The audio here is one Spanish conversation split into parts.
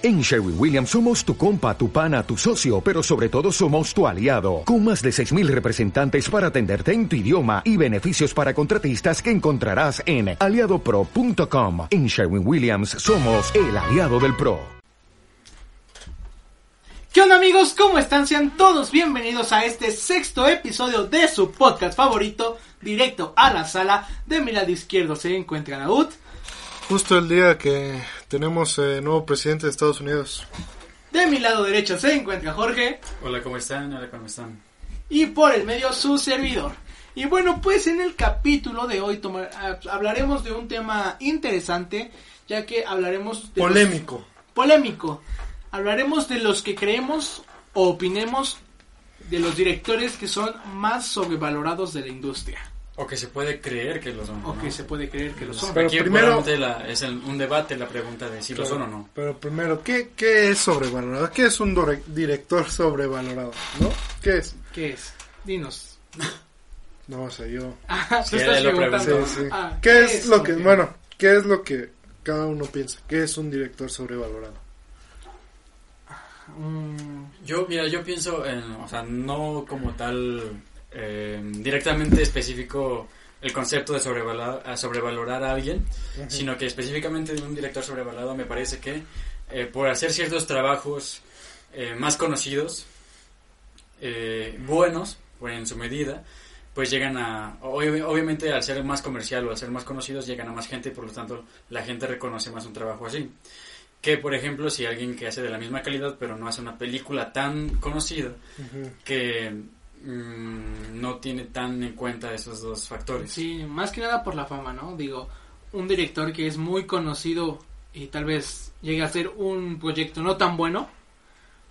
En Sherwin Williams somos tu compa, tu pana, tu socio, pero sobre todo somos tu aliado, con más de 6.000 representantes para atenderte en tu idioma y beneficios para contratistas que encontrarás en aliadopro.com. En Sherwin Williams somos el aliado del PRO. ¿Qué onda amigos? ¿Cómo están? Sean todos bienvenidos a este sexto episodio de su podcast favorito, directo a la sala. De mi lado izquierdo se encuentra Naud. Justo el día que tenemos eh, nuevo presidente de Estados Unidos. De mi lado derecho se encuentra Jorge. Hola, ¿cómo están? Hola, ¿cómo están? Y por el medio su servidor. Y bueno, pues en el capítulo de hoy toma- ah, hablaremos de un tema interesante, ya que hablaremos de los- Polémico. polémico. Hablaremos de los que creemos o opinemos de los directores que son más sobrevalorados de la industria. O que se puede creer que lo son. O ¿no? que se puede creer que lo son. Pero Aquí primero- la- es el- un debate la pregunta de si lo son o no. Pero primero, ¿qué, qué es sobrevalorado? ¿Qué es un director sobrevalorado? ¿No? ¿Qué es? ¿Qué es? Dinos. No o sea, yo. Ah, Sí, tú estás Sí, preguntando. preguntó. sí. Ah, ¿Qué es lo que, bueno, qué es lo que cada uno piensa? ¿Qué es un director sobrevalorado? Mm, Yo, mira, yo pienso en, o sea, no como tal eh, directamente específico el concepto de sobrevalorar a, sobrevalorar a alguien, sino que específicamente de un director sobrevalorado me parece que eh, por hacer ciertos trabajos eh, más conocidos, buenos, pues en su medida, pues llegan a, obvi- obviamente al ser más comercial o al ser más conocidos llegan a más gente y por lo tanto la gente reconoce más un trabajo así. Que por ejemplo si alguien que hace de la misma calidad pero no hace una película tan conocida que mm, no tiene tan en cuenta esos dos factores. sí, más que nada por la fama, ¿no? Digo, un director que es muy conocido y tal vez llegue a ser un proyecto no tan bueno,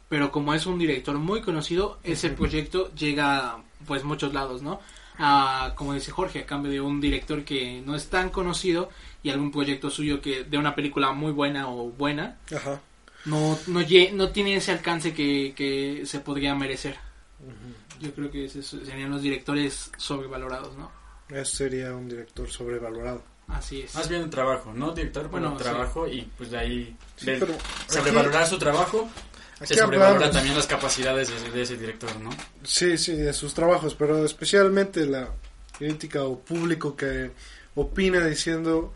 pero como es un director muy conocido, ese proyecto llega a pues muchos lados, ¿no? A, como dice Jorge, a cambio de un director que no es tan conocido y algún proyecto suyo que de una película muy buena o buena, Ajá. no, no, no tiene ese alcance que, que se podría merecer. Yo creo que esos serían los directores sobrevalorados, ¿no? Eso sería un director sobrevalorado. Así es. Más bien un trabajo, no director, Bueno, un sí. trabajo y pues de ahí Sí, de pero sobrevalorar su trabajo Aquí se sobrevalora hablamos- también las capacidades de, de ese director, ¿no? Sí, sí, de sus trabajos, pero especialmente la crítica o público que opina diciendo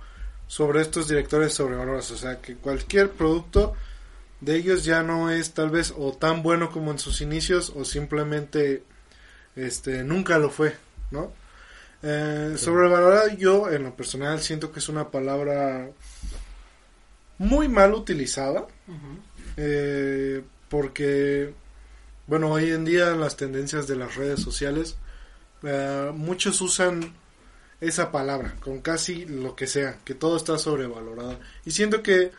sobre estos directores sobrevalorados. O sea, que cualquier producto de ellos ya no es tal vez o tan bueno como en sus inicios o simplemente este nunca lo fue, ¿no? Eh, Sobrevalorado yo en lo personal siento que es una palabra muy mal utilizada eh, porque bueno hoy en día las tendencias de las redes sociales eh, muchos usan esa palabra con casi lo que sea que todo está sobrevalorado y siento que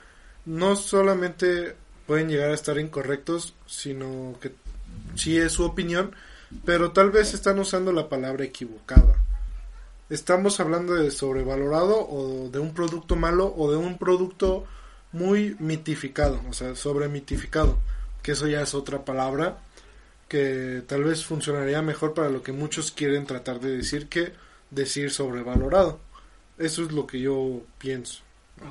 no solamente pueden llegar a estar incorrectos sino que sí es su opinión pero tal vez están usando la palabra equivocada estamos hablando de sobrevalorado o de un producto malo o de un producto muy mitificado, o sea, sobre mitificado, que eso ya es otra palabra que tal vez funcionaría mejor para lo que muchos quieren tratar de decir que decir sobrevalorado. Eso es lo que yo pienso. No.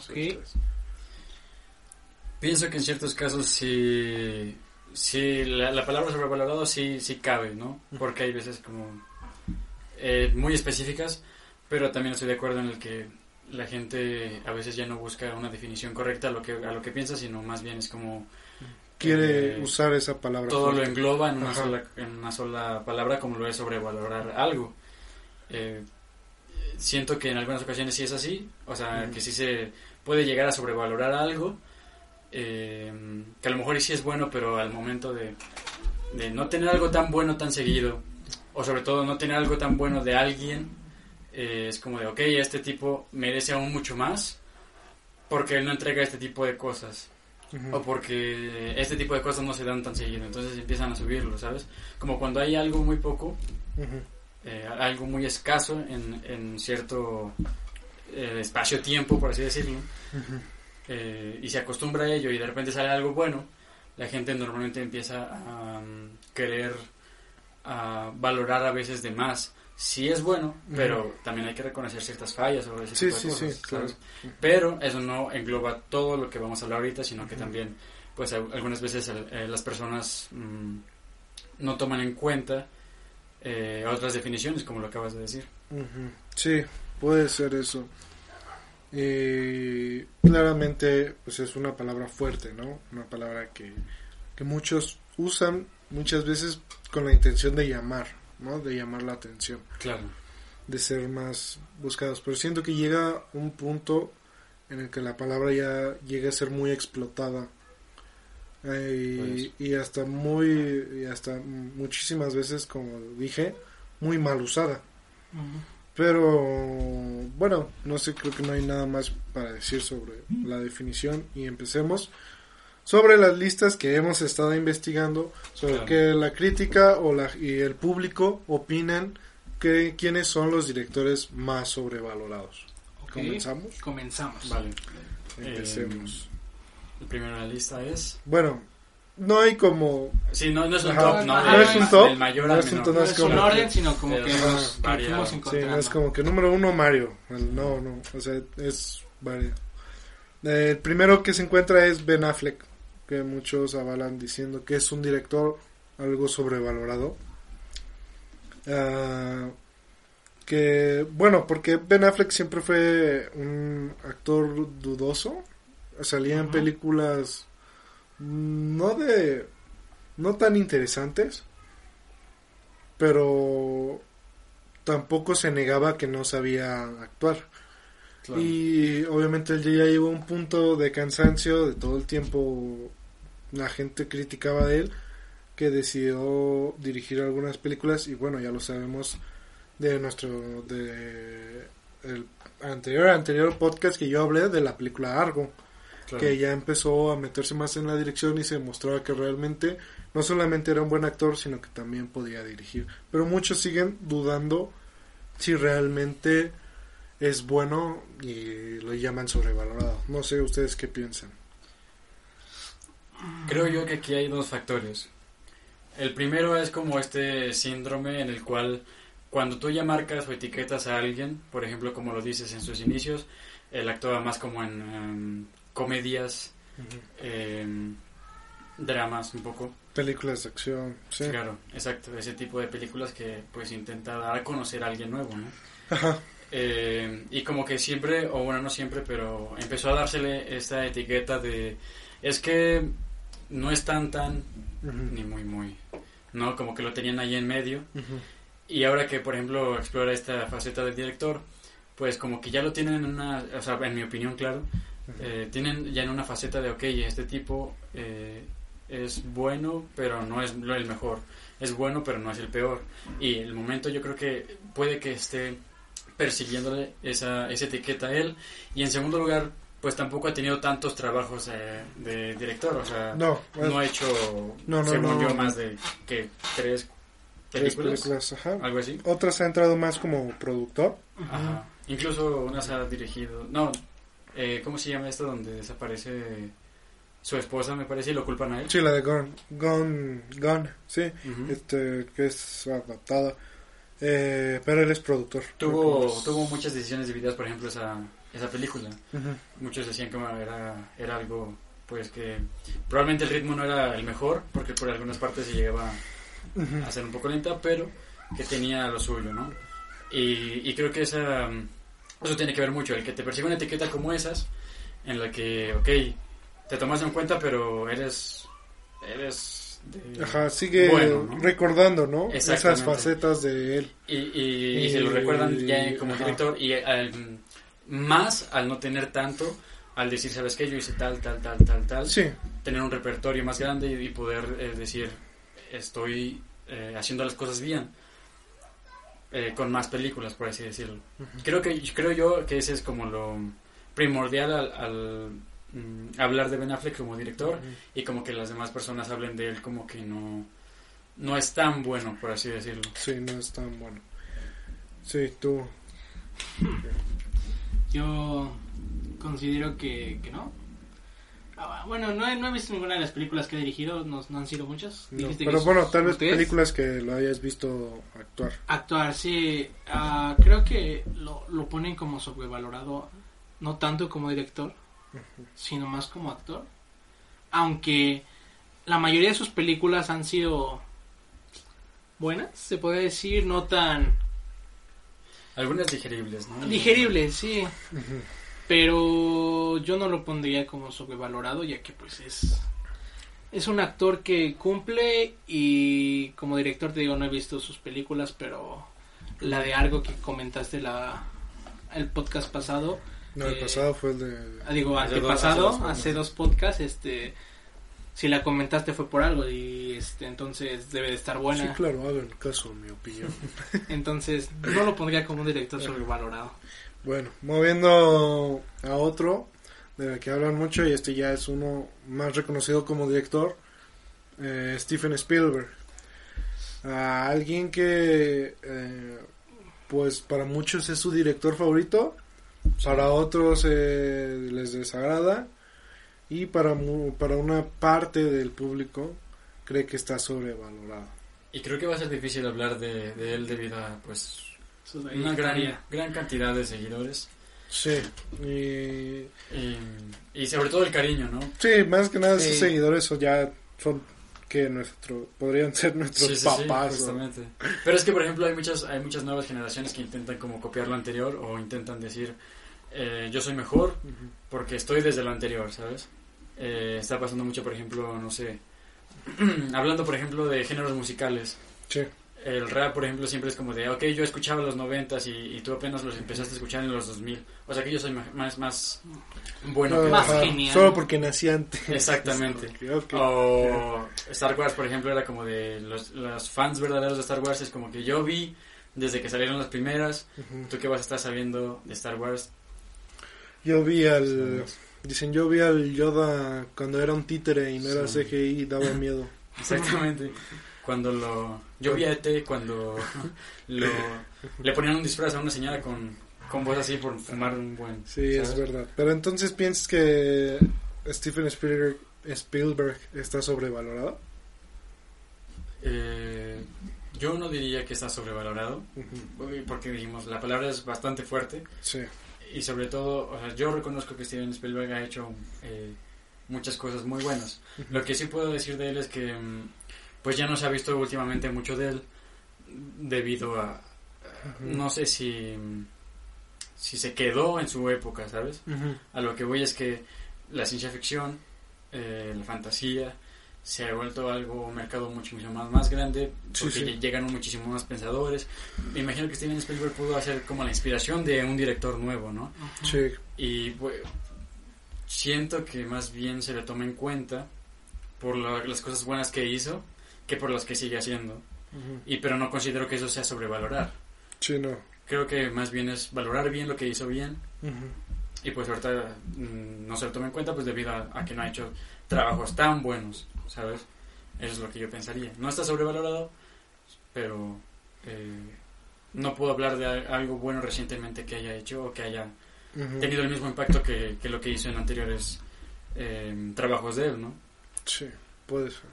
Pienso que en ciertos casos sí, sí la, la palabra sobrevalorado sí, sí cabe, ¿no? Porque hay veces como eh, muy específicas, pero también estoy de acuerdo en el que la gente a veces ya no busca una definición correcta a lo que, a lo que piensa, sino más bien es como Quiere Eh, usar esa palabra. todo lo engloba en una, sola, en una sola palabra como lo es sobrevalorar algo. Eh, siento que en algunas ocasiones sí es así, o sea, que sí se puede llegar a sobrevalorar algo, eh, que a lo mejor sí es bueno, pero al momento de, de no tener algo tan bueno tan seguido, o sobre todo no tener algo tan bueno de alguien, eh, es como de, ok, este tipo merece aún mucho más, porque él no entrega este tipo de cosas o porque este tipo de cosas no se dan tan seguido, entonces empiezan a subirlo, ¿sabes? Como cuando hay algo muy poco, eh, algo muy escaso en, en cierto eh, espacio-tiempo, por así decirlo. Eh, y se acostumbra a ello y de repente sale algo bueno, la gente normalmente empieza a um, querer a valorar a veces de más. Sí es bueno, pero también hay que reconocer ciertas fallas o ese Sí, tipo de sí, cosas, sí, claro. Pero eso no engloba todo lo que vamos a hablar ahorita, sino que también pues al- algunas veces eh, las personas mm, no toman en cuenta eh, otras definiciones, como lo acabas de decir. Ujú. Sí, puede ser eso. Y claramente, pues es una palabra fuerte, ¿no? Una palabra que, que muchos usan muchas veces con la intención de llamar, ¿no? De llamar la atención, Claro. de ser más buscados. Pero siento que llega un punto en el que la palabra ya llega a ser muy explotada. Eh, y, y hasta muy, y hasta muchísimas veces, como dije, muy mal usada. Pero bueno, no sé, creo que no hay nada más para decir sobre la definición y empecemos sobre las listas que hemos estado investigando sobre Claro. que la crítica o la, y el público opinan que quiénes son los directores más sobrevalorados. ¿Comenzamos? Comenzamos. Vale. Empecemos. El primero en la lista es... Bueno, no hay como Sí, no, no es un Ajá. top, no, es un top, mayor no al es un No no es es un como- orden, sino como que los que fuimos Sí, encontrando. no es como que número uno Mario. El- No, no. O sea, es variado. El primero que se encuentra es Ben Affleck, que muchos avalan diciendo que es un director algo sobrevalorado. Ah, que, bueno, porque Ben Affleck siempre fue un actor dudoso. Salía en películas no de. no tan interesantes. Pero tampoco se negaba que no sabía actuar. Claro. Y obviamente él ya llegó a un punto de cansancio, de todo el tiempo la gente criticaba de él, que decidió dirigir algunas películas y bueno, ya lo sabemos de nuestro de el anterior anterior podcast que yo hablé de la película Argo, Claro. que ya empezó a meterse más en la dirección y se mostraba que realmente no solamente era un buen actor, sino que también podía dirigir. Pero muchos siguen dudando si realmente es bueno y lo llaman sobrevalorado. No sé ustedes qué piensan. Creo yo que aquí hay dos factores. El primero es como este síndrome en el cual cuando tú ya marcas o etiquetas a alguien, por ejemplo, como lo dices en sus inicios, él actúa más como en em, comedias, em, dramas un poco. Películas de acción, sí. Claro, exacto, ese tipo de películas que pues intenta dar a conocer a alguien nuevo, ¿no? Ajá. Eh, y como que siempre, o bueno, no siempre, pero empezó a dársele esta etiqueta de es que no es tan tan ni muy muy, ¿no? Como que lo tenían ahí en medio. Y ahora que, por ejemplo, explora esta faceta del director, pues como que ya lo tienen en una, o sea, en mi opinión, claro, eh, tienen ya en una faceta de, ok, este tipo eh, es bueno, pero no es el mejor. Es bueno, pero no es el peor. Y el momento yo creo que puede que esté persiguiéndole esa, esa etiqueta a él. Y en segundo lugar, pues tampoco ha tenido tantos trabajos eh, de director. O sea, No, no ha hecho, No, no, según yo, más de que tres tres películas. películas, ajá. Algo así. Otras ha entrado más como productor. Ajá. Incluso unas ha dirigido. No, eh, ¿cómo se llama esto donde desaparece su esposa, me parece, y lo culpan a él? Sí, la de Gone, Gone, Gone, sí, Ujú. este, que es adaptada. Eh, pero él es productor. Tuvo, tuvo muchas decisiones divididas, por ejemplo, esa, esa película. Muchos decían que era, era algo, pues que probablemente el ritmo no era el mejor, porque por algunas partes se llegaba a ser un poco lenta, pero que tenía lo suyo, ¿no? Y, y creo que esa, eso tiene que ver mucho, el que te persiga una etiqueta como esas, en la que, ok, te tomas en cuenta, pero eres, eres de- Ajá, sigue Bueno, ¿no? recordando, ¿no? Esas facetas de él. y, y- y Y- se lo recuerdan ya como ajá. director, y al- más al no tener tanto, al decir, ¿sabes qué? Yo hice tal, tal, tal, tal, tal, Sí, tener un repertorio más grande y, y poder eh, decir estoy eh, haciendo las cosas bien eh, con más películas por así decirlo creo que creo yo que ese es como lo primordial al, al, mm, hablar de Ben Affleck como director y como que las demás personas hablen de él como que no no es tan bueno por así decirlo sí, no es tan bueno. Sí, tú. Yo considero que, que no. Ah, bueno, no he, no he visto ninguna de las películas que he dirigido, no, no han sido muchas. No, pero que bueno, tal vez películas que lo hayas visto actuar. Actuar, sí. Ah, creo que lo, lo ponen como sobrevalorado, no tanto como director, sino más como actor. aunque la mayoría de sus películas han sido buenas, se puede decir, no tan Algunas digeribles, ¿no? digeribles, sí. Pero yo no lo pondría como sobrevalorado, ya que pues es es un actor que cumple y como director te digo no he visto sus películas, pero la de algo que comentaste la el podcast pasado, No, el Eh, pasado fue el de... ah, digo Hace dos- antepasado, hace dos hace dos podcasts, este si la comentaste fue por algo y este entonces debe de estar Sí, buena. claro, hagan caso a mi opinión. Entonces no lo pondría como un director sobrevalorado. Bueno, moviendo a otro, del que hablan mucho, y este ya es uno más reconocido como director, eh, Steven Spielberg. A alguien que, eh, pues para muchos es su director favorito, para otros eh, les desagrada, y para, para una parte del público cree que está sobrevalorado. Y creo que va a ser difícil hablar de, de él debido a, pues, de una gran, gran cantidad de seguidores. Sí, y Y, y sobre todo el cariño, ¿no? Sí, más que nada Sí. esos seguidores son ya son que nuestro podrían ser nuestros Sí, sí, sí, papás. ¿no? justamente. Pero es que, por ejemplo, hay muchas, hay muchas nuevas generaciones que intentan como copiar lo anterior o intentan decir, eh, yo soy mejor porque estoy desde lo anterior, ¿sabes? Eh, está pasando mucho, por ejemplo, no sé, hablando, por ejemplo, de géneros musicales. Sí, El rap, por ejemplo, siempre es como de, ok, yo escuchaba los noventas y, y tú apenas los empezaste a escuchar en los 2000. O sea que yo soy más, más bueno No, que Más genial. Solo porque nací antes. Exactamente. O Star Wars, por ejemplo, era como de los, los fans verdaderos de Star Wars. Es como que yo vi desde que salieron las primeras. Ujú. ¿Tú qué vas a estar sabiendo de Star Wars? Yo vi al dicen yo vi al Yoda cuando era un títere y no era. CGI y daba miedo. Exactamente. Cuando lo. Yo vi a ET cuando lo, le ponían un disfraz a una señora con, con voz así por fumar un buen. Sí, es ¿sabes? verdad. Pero entonces piensas que Steven Spielberg Spielberg está sobrevalorado? Eh, yo no diría que está sobrevalorado. Ujú. Porque dijimos, la palabra es bastante fuerte. Sí. y sobre todo, o sea, yo reconozco que Steven Spielberg ha hecho eh, muchas cosas muy buenas. Lo que sí puedo decir de él es que, mm, pues ya no se ha visto últimamente mucho de él debido a, no sé si, si se quedó en su época, ¿sabes? A lo que voy es que la ciencia ficción, eh, la fantasía, se ha vuelto algo, un mercado muchísimo más, más grande, porque sí. llegan muchísimos más pensadores. Me imagino que Steven Spielberg pudo hacer como la inspiración de un director nuevo, ¿no? Sí. Y pues, siento que más bien se le toma en cuenta por la- las cosas buenas que hizo que por las que sigue haciendo. Ujú. Y pero no considero que eso sea sobrevalorar. Sí, no. Creo que más bien es valorar bien lo que hizo bien Ujú. y pues ahorita mm, no se lo toma en cuenta pues debido a, a que no ha hecho trabajos tan buenos, ¿sabes? Eso es lo que yo pensaría. No está sobrevalorado, pero eh, no puedo hablar de algo bueno recientemente que haya hecho o que haya Ujú. tenido el mismo impacto que, que lo que hizo en anteriores eh, trabajos de él, ¿no? Sí, puede ser.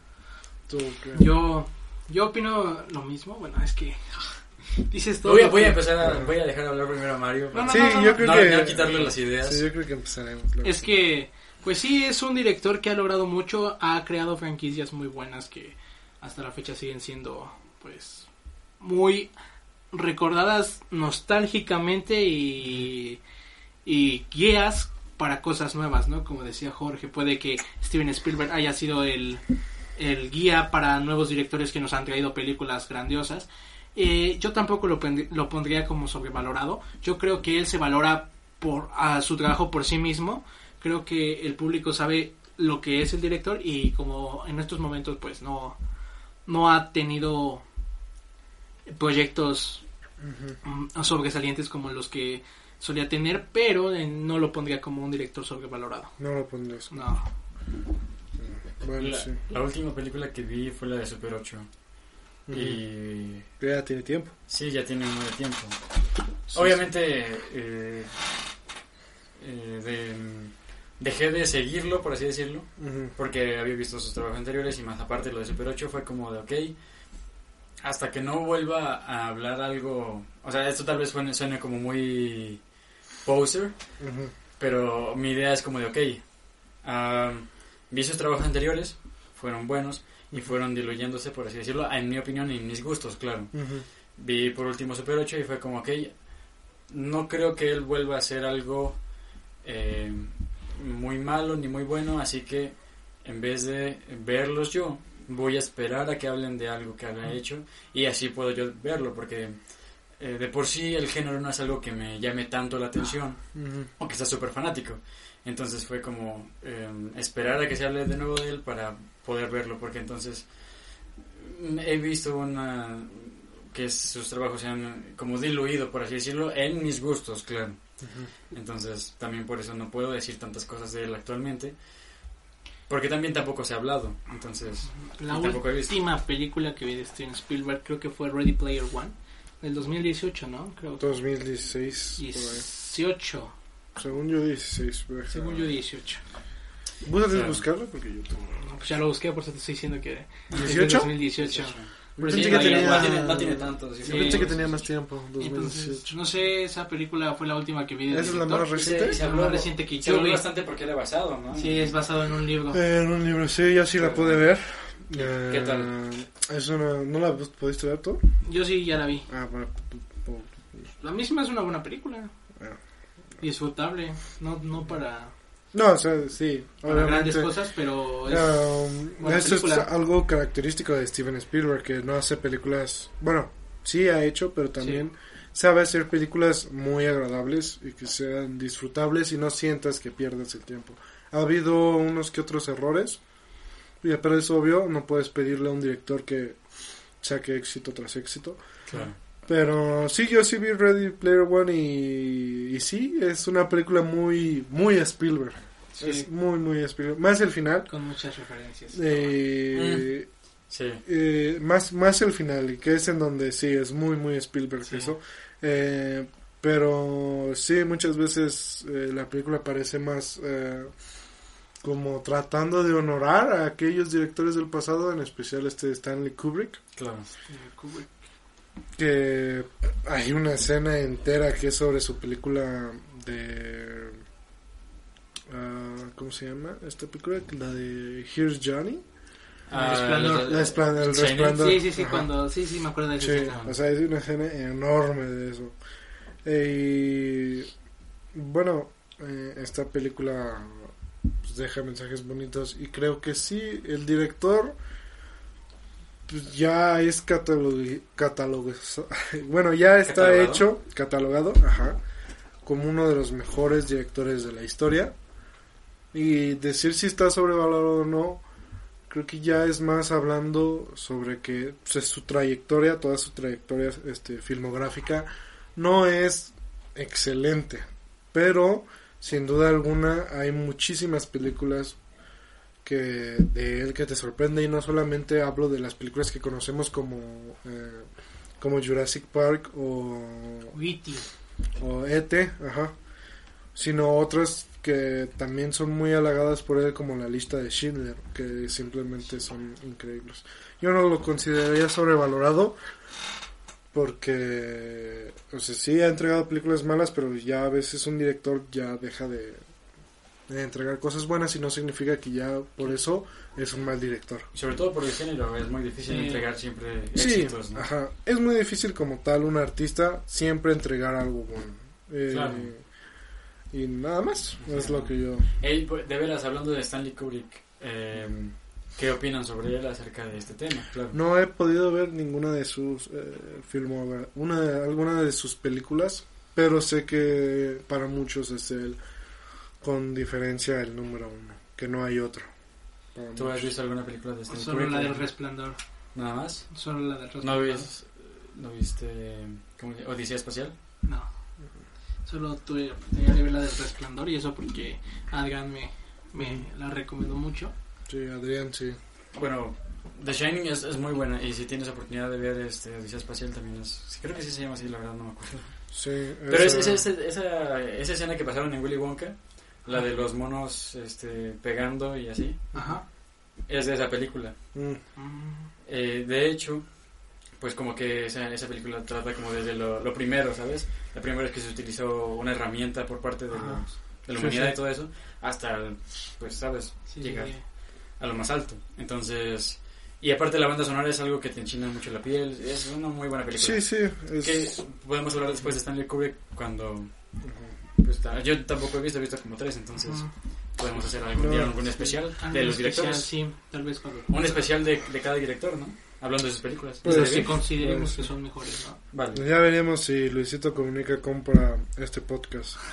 Yo, yo opino lo mismo. Bueno, es que dices todo. Voy a, voy empezar a, voy a dejar hablar primero a Mario. No, no, Sí, no, no, yo no. creo no, que... no quitarle las ideas. Sí, yo creo que empezaremos. luego. Es que, pues sí, es un director que ha logrado mucho, ha creado franquicias muy buenas que hasta la fecha siguen siendo, pues, muy recordadas nostálgicamente y, y guías para cosas nuevas, ¿no? Como decía Jorge, puede que Steven Spielberg haya sido el, el guía para nuevos directores que nos han traído películas grandiosas. Eh, yo tampoco lo, lo pondría como sobrevalorado. Yo creo que él se valora por a su trabajo por sí mismo. Creo que el público sabe lo que es el director y como en estos momentos pues no no ha tenido proyectos mm, sobresalientes como los que solía tener, pero eh, no lo pondría como un director sobrevalorado. No lo pondrás. No. Bueno, La, sí. la última película que vi fue la de Super 8. Ujú. Y Ya tiene tiempo. sí, ya tiene buen tiempo. Sí, Obviamente, eh, eh, de- dejé de seguirlo, por así decirlo, porque había visto sus trabajos anteriores y más aparte lo de Super 8 fue como de, ok, hasta que no vuelva a hablar algo, o sea, esto tal vez suene, suene como muy poser, pero mi idea es como de, ok, am, vi sus trabajos anteriores, fueron buenos y fueron diluyéndose, por así decirlo, en mi opinión y en mis gustos, claro. Vi por último Super 8 y fue como que no creo que él vuelva a hacer algo eh, muy malo ni muy bueno, así que en vez de verlos yo, voy a esperar a que hablen de algo que haya hecho y así puedo yo verlo, porque eh, de por sí el género no es algo que me llame tanto la atención Ujú. o que sea súper fanático. Entonces fue como eh, esperar a que se hable de nuevo de él para poder verlo, porque entonces mm, he visto una que sus trabajos se han como diluido, por así decirlo, en mis gustos, claro. Entonces también por eso no puedo decir tantas cosas de él actualmente, porque también tampoco se ha hablado. Entonces, La y tampoco he visto. última película que vi de Steven Spielberg creo que fue Ready Player One, del 2018, ¿no? Creo. 2016. por ahí. 18, Según yo, 16. pero- según yo 18. ¿Puedes Claro. buscarlo? Porque yo tengo. No, Pues ya lo busqué, por eso te estoy diciendo que... es del 18? 2018. Pero Pensé sí, que no, tenía- no tiene, no tiene tanto. sí. Sí, pensé que sí, tenía más tiempo. Entonces, 2018. no sé, esa película fue la última que vi ¿Esa es la más reciente? se La habló, más reciente que se yo habló vi. bastante porque era basado, ¿no? Sí, es basado en un libro. Eh, en un libro, sí, yo sí la pude ver. Eh, ¿Qué tal? Es una, ¿No la pudiste ver tú? Yo sí ya la vi. Ah, bueno. La misma es una buena película. Disfrutable. No, no para, No, o sea, sí, para grandes cosas, pero es... Um, eso es algo característico de Steven Spielberg, que no hace películas, bueno, sí ha hecho, pero también sabe hacer películas muy agradables y que sean disfrutables y no sientas que pierdes el tiempo. Ha habido unos que otros errores, pero es obvio, no puedes pedirle a un director que saque éxito tras éxito. Claro. Pero sí, yo sí vi Ready Player One y, y sí, es una película muy, muy Spielberg. sí, Es muy, muy Spielberg. Más el final. con muchas referencias. Eh, Sí. eh, más, más el final, y que es en donde sí, es muy, muy Spielberg Sí. eso. Eh, pero sí, muchas veces eh, la película parece más eh, como tratando de honorar a aquellos directores del pasado, en especial este Stanley Kubrick. Claro. Eh, Kubrick. Que hay una escena entera que es sobre su película de ah, ¿cómo se llama? esta película la de Here's Johnny Ah, Resplandor. el- La esplan- el resplandor Sí, sí, sí, Ajá. cuando... Sí, sí, me acuerdo de esa Sí, escena. o sea es una escena enorme de eso Eh, y bueno eh, esta película pues, deja mensajes bonitos y creo que sí el director pues, ya es catalog catalogado bueno ya está ¿Catalogado? hecho catalogado ajá como uno de los mejores directores de la historia y decir si está sobrevalorado o no creo que ya es más hablando sobre que pues, su trayectoria toda su trayectoria este filmográfica no es excelente pero sin duda alguna hay muchísimas películas que de él que te sorprende y no solamente hablo de las películas que conocemos como eh, como Jurassic Park o, ET, ajá, sino otras que también son muy halagadas por él como la lista de Schindler, que simplemente son increíbles. Yo no lo consideraría sobrevalorado porque, o sea, sí ha entregado películas malas, pero ya a veces un director ya deja de, de entregar cosas buenas y no significa que ya por eso es un mal director. Sobre todo por el género, es muy difícil Sí. entregar siempre Sí, éxitos, ¿no? ajá. Es muy difícil como tal un artista siempre entregar algo bueno. Eh, Claro. Y nada más, es lo que yo... Ey, pues, de veras, hablando de Stanley Kubrick, eh, ¿qué opinan sobre él acerca de este tema? Claro. No he podido ver ninguna de sus eh, filmogra- una de, alguna de sus películas, pero sé que para muchos es él con diferencia el número uno, que no hay otro. ¿Tú has visto alguna película de Stanley Solo Kubrick? la del resplandor. ¿Nada más? Solo la del resplandor. ¿No, vis- no viste. Odisea Espacial? No. Solo tuve la oportunidad de ver la del resplandor y eso porque Adrián me, me la recomendó mucho. Sí, Adrián, sí. Bueno, The Shining es, es muy buena y si tienes oportunidad de ver este Odisea Espacial también es... sí, Creo que sí se llama así, la verdad no me acuerdo. Sí, Pero es, esa- es- es- esa, esa escena que pasaron en Willy Wonka, la de los monos este, pegando y así, Ajá. es de esa película. Mm, Eh, de hecho, pues como que esa, esa película trata como desde lo, lo primero, ¿sabes? La primera vez que se utilizó una herramienta por parte de, los- de la Sí, humanidad sí. y todo eso, hasta, pues, ¿sabes? Sí, Llegar. sí. a lo más alto. Entonces, y aparte la banda sonora es algo que te enchina mucho la piel, es una muy buena película. Sí, sí. es- Que podemos hablar después de Stanley Kubrick cuando... pues, yo tampoco he visto, he visto como tres, entonces podemos hacer algún día algún especial de los especial, directores. Sí, tal vez cuando. Un especial de, de cada director, ¿no? Hablando de sus películas. Pues consideremos Pues, que son mejores, ¿no? Vale. Ya veremos si Luisito Comunica compra este podcast.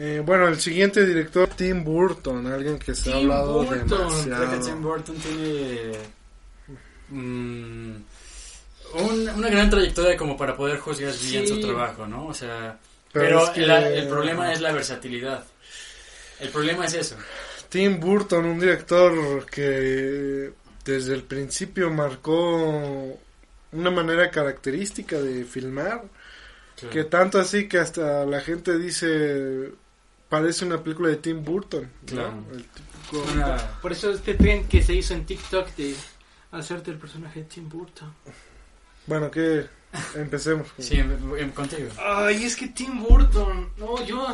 Eh, bueno, el siguiente director, Tim Burton, alguien que se ha Tim hablado Burton. Creo que Tim demasiado. Burton tiene mm, un- una gran trayectoria como para poder juzgar bien Sí. su trabajo, ¿no? O sea, Pero pero, es que- la- el problema es la versatilidad. El problema es eso. Tim Burton, un director que desde el principio marcó una manera característica de filmar, que tanto así que hasta la gente dice parece una película de Tim Burton. ¿no? Claro. El típico- Una- Por eso este trend que se hizo en TikTok de hacerte el personaje de Tim Burton. Bueno, que empecemos. sí, em- em- contigo. Ay, es que Tim Burton, no, yo...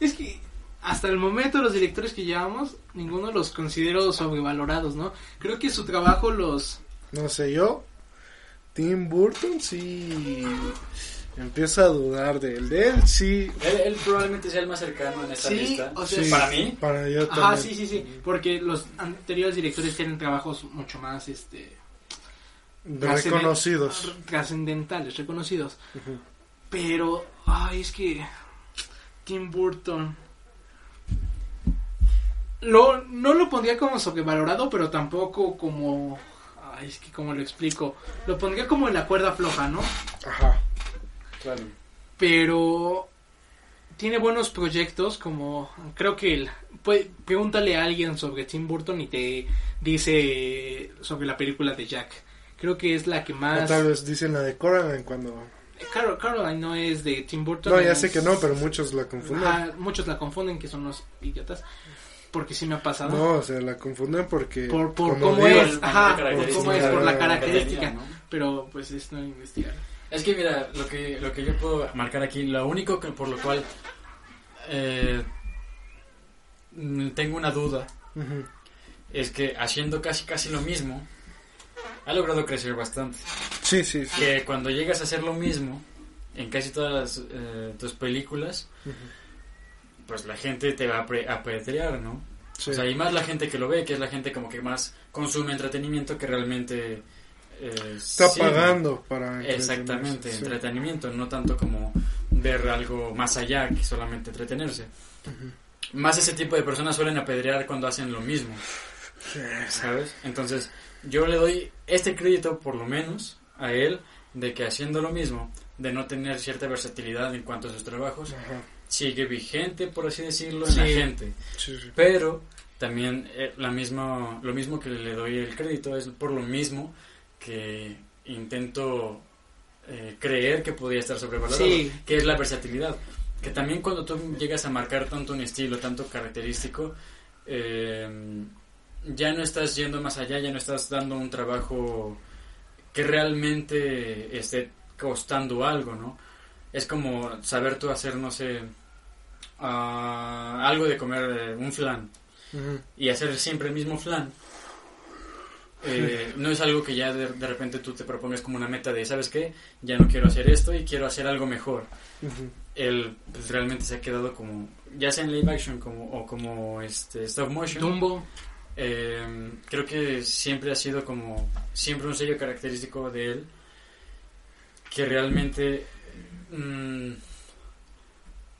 Es que hasta el momento los directores que llevamos, ninguno los considero sobrevalorados, ¿no? Creo que su trabajo los... No sé, yo, Tim Burton sí empieza a dudar de él. De él sí. Él, él probablemente sea el más cercano en esta Sí, lista. o sea, sí, Para mí. Para yo también. sí, sí, sí, porque los anteriores directores tienen trabajos mucho más, este... Reconocidos. Trascendentales, reconocidos. Pero, ay, es que Tim Burton. Lo, no lo pondría como sobrevalorado, pero tampoco como. Ay, es que como lo explico. Lo pondría como en la cuerda floja, ¿no? Ajá. Claro. Pero. Tiene buenos proyectos, como. Creo que. El, puede- pregúntale a alguien sobre Tim Burton y te dice sobre la película de Jack. Creo que es la que O más. tal vez dicen la de Coraline cuando... Carol, Caroline no es de Tim Burton. No, ya es- sé que no, pero muchos la confunden. Muchos la confunden que son los idiotas. Porque sí me ha pasado. No, o sea, la confunden porque... por por cómo digo, es, ajá, por cómo es, por la característica. ¿no? Pero pues es no investigar. Es que mira, lo que, lo que yo puedo marcar aquí, lo único que por lo cual eh, tengo una duda es que haciendo casi casi lo mismo, ha logrado crecer bastante. Sí, sí, sí. Que cuando llegas a hacer lo mismo en casi todas las, eh, tus películas, pues la gente te va a apre- apedrear, ¿no? Sí. O sea, y más la gente que lo ve, que es la gente como que más consume entretenimiento que realmente... eh, Está sirve. pagando para... Exactamente, sí. entretenimiento, no tanto como ver algo más allá que solamente entretenerse. Más ese tipo de personas suelen apedrear cuando hacen lo mismo. ¿sabes? Entonces, yo le doy este crédito, por lo menos, a él, de que haciendo lo mismo, de no tener cierta versatilidad en cuanto a sus trabajos, Ajá. sigue vigente, por así decirlo, en la Sí. gente. Sí, sí. Pero también eh, la misma, lo mismo que le doy el crédito es por lo mismo que intento eh, creer que podría estar sobrevalorado, Sí. que es la versatilidad. Que también cuando tú llegas a marcar tanto un estilo, tanto característico, eh, ya no estás yendo más allá, ya no estás dando un trabajo que realmente esté costando algo, ¿no? Es como saber tú hacer, no sé, ah, algo de comer, eh, un flan, y hacer siempre el mismo flan. eh, no es algo que ya de, de repente tú te propongas como una meta de, ¿sabes qué? Ya no quiero hacer esto y quiero hacer algo mejor. Él pues, realmente se ha quedado como, ya sea en live action como, o como este, stop motion. Dumbo. Eh, creo que siempre ha sido como siempre un sello característico de él que realmente mm,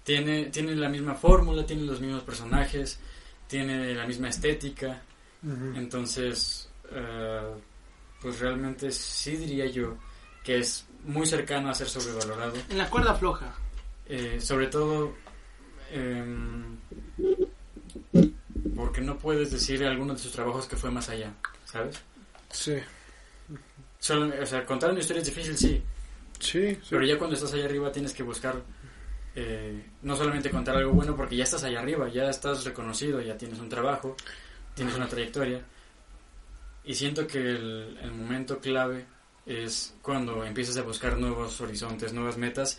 tiene tiene la misma fórmula tiene los mismos personajes tiene la misma estética. Entonces eh, pues realmente sí diría yo que es muy cercano a ser sobrevalorado. En la cuerda floja. eh, sobre todo em, puedes decir alguno de sus trabajos que fue más allá, ¿sabes? Sí. Solo, o sea, contar una historia es difícil, sí, Sí, sí. pero ya cuando estás allá arriba tienes que buscar eh, no solamente contar algo bueno porque ya estás allá arriba, ya estás reconocido, ya tienes un trabajo, tienes una trayectoria y siento que el, el momento clave es cuando empiezas a buscar nuevos horizontes, nuevas metas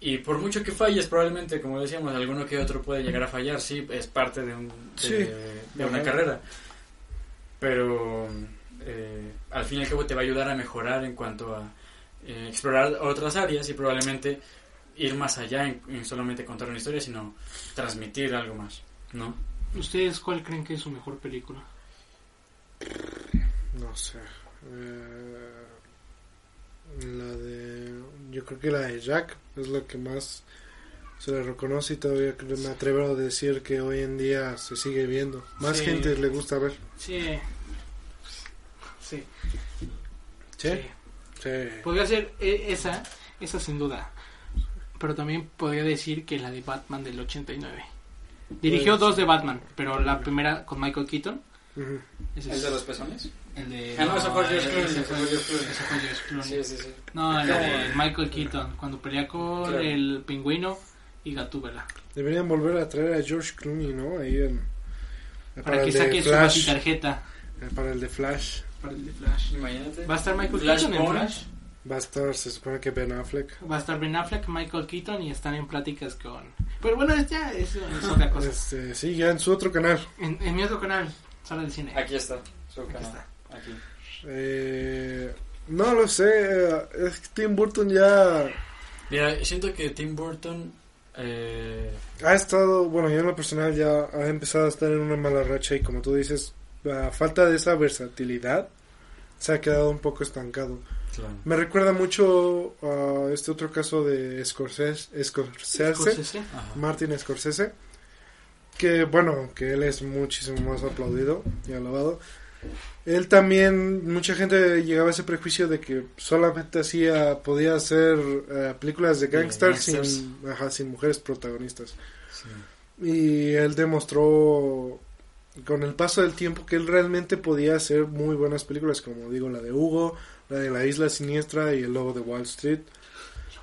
y por mucho que falles probablemente como decíamos alguno que otro puede llegar a fallar, sí, es parte de, un, de, Sí. de una carrera pero eh, al fin y al cabo te va a ayudar a mejorar en cuanto a eh, explorar otras áreas y probablemente ir más allá en, en solamente contar una historia, sino transmitir algo más, ¿no? ¿Ustedes cuál creen que es su mejor película? No sé. eh, la de. Yo creo que la de Jack es la que más se le reconoce y todavía creo- me atrevo a decir que hoy en día se sigue viendo. Más Sí. gente le gusta ver. Sí. Sí. ¿Sí? sí. Sí. Podría ser eh, esa, esa sin duda. Pero también podría decir que la de Batman del 89. Dirigió Pues- dos de Batman, pero la primera con Michael Keaton. ¿El es- de los pezones? El de- Ah, no, ese fue George ese Clooney, fue- ese fue George Clooney. ese fue George Clooney. Sí, sí, sí. No, el de Claro. Michael Keaton, cuando pelea con Claro. el pingüino y Gatúbela. Deberían volver a traer a George Clooney, ¿no? Ahí en. Para, que el de saque su Flash. tarjeta eh, Para el de Flash. Para el de Flash. Imagínate. Va a estar Michael Flash Keaton en. Flash. Va a estar, se supone que Ben Affleck. Va a estar Ben Affleck, Michael Keaton y están en pláticas con... Pero bueno, ya es, es otra cosa. Este, sí, ya en su otro canal. En, en mi otro canal, Sala del Cine. Aquí está, su Aquí canal. está. Aquí. Eh, no lo sé. eh, Es que Tim Burton ya Mira, siento que Tim Burton. Eh, ha estado, bueno, yo en lo personal ya ha empezado a estar en una mala racha y como tú dices, a falta de esa versatilidad, se ha quedado un poco estancado. claro. Me recuerda mucho a este otro caso de Scorsese, Scorsese. Martin Scorsese, que bueno, que él es muchísimo más aplaudido y alabado. Él también, mucha gente llegaba a ese prejuicio de que solamente hacía, podía hacer eh, películas de De gangsters gangsters. sin, ajá, sin mujeres protagonistas. Sí. Y él demostró con el paso del tiempo que él realmente podía hacer muy buenas películas, como digo, la de Hugo, la de La Isla Siniestra y El Lobo de Wall Street,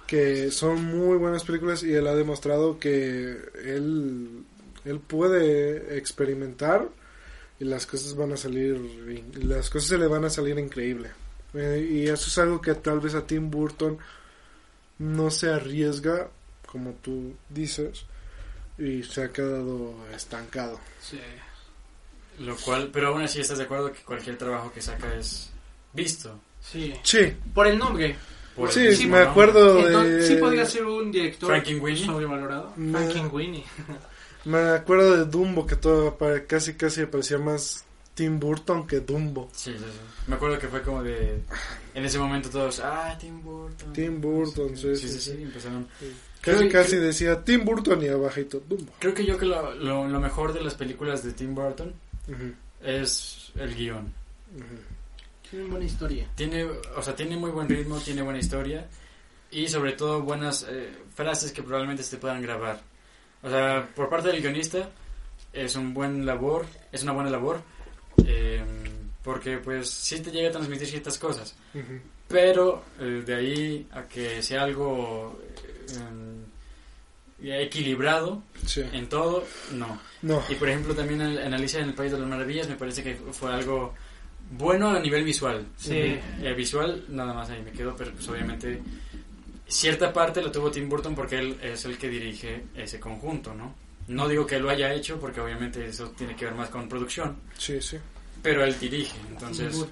que son muy buenas películas y él ha demostrado que él, él puede experimentar y las cosas van a salir, y las cosas se le van a salir increíble. Eh, y eso es algo que tal vez a Tim Burton no se arriesga, como tú dices, y se ha quedado estancado. Sí. Lo cual, pero aún así estás de acuerdo que cualquier trabajo que saca es visto. Sí. Sí, Por el nombre. Por sí, el sí, me acuerdo Entonces, de... sí podría ser un director Frankenweenie. sobrevalorado. Me- Frankenweenie. Me acuerdo de Dumbo, que todo pare- casi casi parecía más Tim Burton que Dumbo. Sí, sí, sí. Me acuerdo que fue como de. En ese momento todos. Ah, Tim Burton. Tim Burton, sí, Sí, sí, sí, sí. sí. Empezaron. Casi Creo- casi decía Tim Burton y abajito Dumbo. Creo que yo que lo, lo, lo mejor de las películas de Tim Burton Ujú, es el guion. ujú. Tiene buena historia. Tiene, o sea, tiene muy buen ritmo, tiene buena historia y sobre todo buenas eh, frases que probablemente se puedan grabar. O sea, por parte del guionista es un buen labor, es una buena labor eh, porque pues sí te llega a transmitir ciertas cosas, pero eh, de ahí a que sea algo eh, equilibrado Sí. en todo, no. No, Y por ejemplo también en, en Alicia en el País de las Maravillas me parece que fue algo bueno a nivel visual. Sí. Eh, visual, nada más ahí me quedo, pero pues obviamente cierta parte lo tuvo Tim Burton porque él es el que dirige ese conjunto, ¿no? No digo que lo haya hecho porque obviamente eso tiene que ver más con producción, sí, sí. pero él dirige, entonces...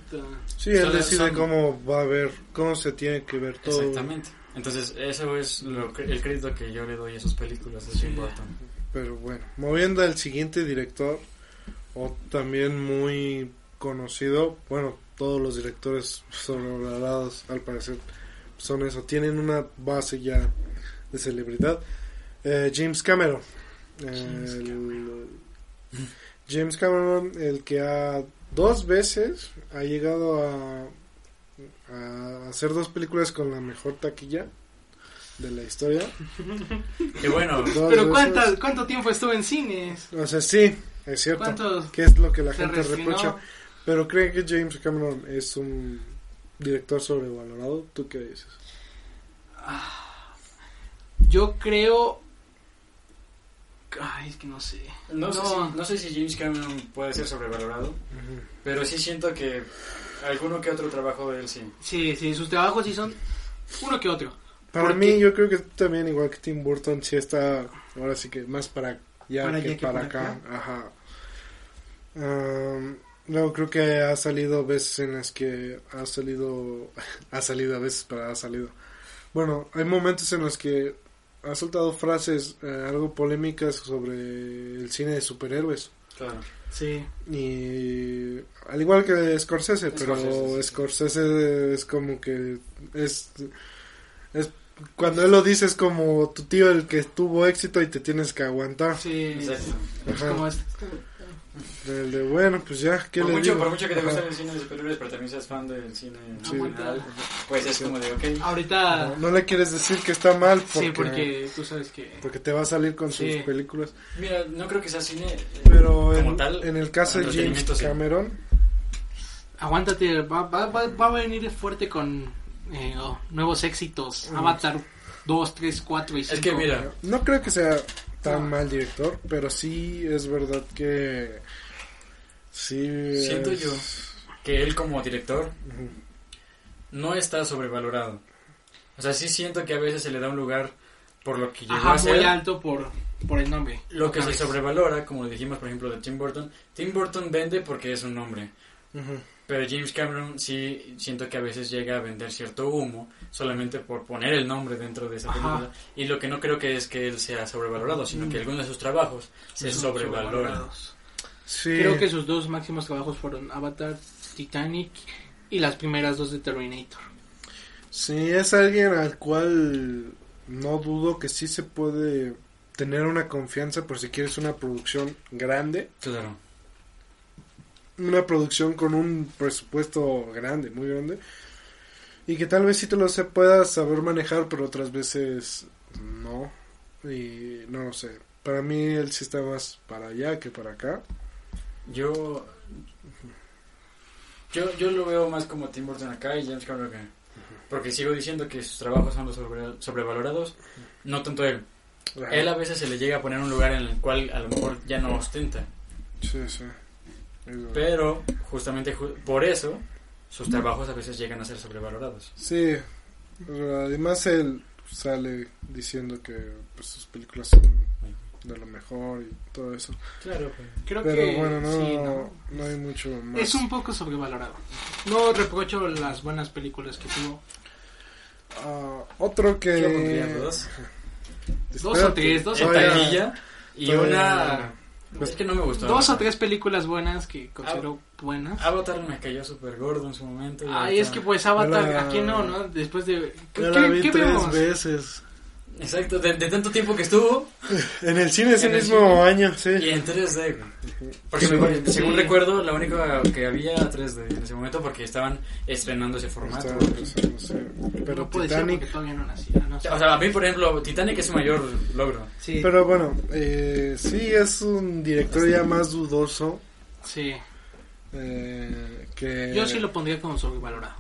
Sí, él Son- decide son- cómo va a ver, cómo se tiene que ver todo. Exactamente. Entonces eso es lo que- el crédito que yo le doy a esas películas de Sí. Tim Burton. Pero bueno, moviendo al siguiente director, o también muy conocido, bueno, todos los directores sobrevalorados al parecer son eso, tienen una base ya de celebridad. Eh, James Cameron. James El- James Cameron, el que ha dos veces ha llegado a, a hacer dos películas con la mejor taquilla de la historia. Y bueno, Dos Pero veces. ¿cuánta, ¿cuánto tiempo estuvo en cines? O sea, sí, es cierto. ¿Cuántos? que es lo que la gente refinó? reprocha. Pero creen que James Cameron es un director sobrevalorado. ¿Tú qué dices? Yo creo... Ay, es que no sé. no, Sé si, no sé si James Cameron puede ser sobrevalorado, pero sí siento que alguno que otro trabajo de él sí. Sí, sí, sus trabajos sí son uno que otro. Para Porque- mí, yo creo que también, igual que Tim Burton, sí está ahora sí que más para allá Para que, allá que para para acá. Ajá. No, creo que ha salido veces en las que ha salido, ha salido a veces, pero ha salido. Bueno, hay momentos en los que ha soltado frases eh, algo polémicas sobre el cine de superhéroes. Claro. Sí. Y al igual que Scorsese, pero Scorsese, sí. Scorsese es como que es, es cuando él lo dice es como tu tío el que tuvo éxito y te tienes que aguantar. Sí. Exacto. Es como este. El de bueno, pues ya, ¿qué Por le mucho, digo? por mucho que te guste el cine de superhéroes, pero también seas fan del cine Sí. general, pues es como de, ok, Ahorita. No, no le quieres decir que está mal porque, Sí, porque tú sabes que. porque te va a salir con sus Sí. películas. mira, no creo que sea cine eh, Pero como en, tal. en el caso de James sí. Cameron, Aguántate, va, va, va, va a venir fuerte con eh, oh, nuevos éxitos. Avatar 2, 3, 4 y 5. Es que mira, no creo que sea tan No. mal director, pero sí es verdad que sí Siento es- yo. que él como director no está sobrevalorado. O sea, sí siento que a veces se le da un lugar por lo que llegó Ajá, a ser. muy alto por, por el nombre. Lo que se vez. sobrevalora, como dijimos por ejemplo de Tim Burton, Tim Burton vende porque es un nombre. Pero James Cameron sí siento que a veces llega a vender cierto humo solamente por poner el nombre dentro de esa Ajá. película. Y lo que no creo que es que él sea sobrevalorado, sino que algunos de sus trabajos se sobrevaloran. Sí. Creo que sus dos máximos trabajos fueron Avatar, Titanic y las primeras dos de Terminator. Sí, es alguien al cual no dudo que sí se puede tener una confianza por si quieres una producción grande, Claro. una producción con un presupuesto grande, muy grande, y que tal vez sí te lo se puedas saber manejar, pero otras veces no, y no lo sé. Para mí él sí está más para allá que para acá. Yo, yo, yo lo veo más como Tim Burton acá y James Cameron acá. Porque sigo diciendo que sus trabajos son los sobre- sobrevalorados, no tanto él. Él a veces se le llega a poner un lugar en el cual a lo mejor ya no ostenta. Sí, sí. Pero justamente ju- por eso sus trabajos a veces llegan a ser sobrevalorados. Sí, además él sale diciendo que pues, sus películas son de lo mejor y todo eso. Claro. Creo Pero que bueno, no, sí, no. ¿no? hay mucho más. Es un poco sobrevalorado. No reprocho las buenas películas que tuvo. Ah, otro que... Yo dos. Dos o tres, dos o tres. y todavía- una... pues, es que no me gustó. Dos o tres películas buenas que considero buenas. Avatar me cayó súper gordo en su momento. Ay, es que pues Avatar, la- ¿a quién no, no? Después de... ¿Qué, Yo la vi qué tres vemos? veces. Exacto, de, de tanto tiempo que estuvo En el cine ese mismo cine. año, sí. y en 3D. güey. Porque me- según Sí. recuerdo, la única que había era 3D en ese momento porque estaban estrenando ese formato. Empezando, sí. Pero no Titanic... todavía no nacía, no sé. O sea, a mí, por ejemplo, Titanic es su mayor logro. Sí, Pero bueno, eh, sí es un director ya más dudoso sí. eh, que... Yo sí lo pondría como sobrevalorado.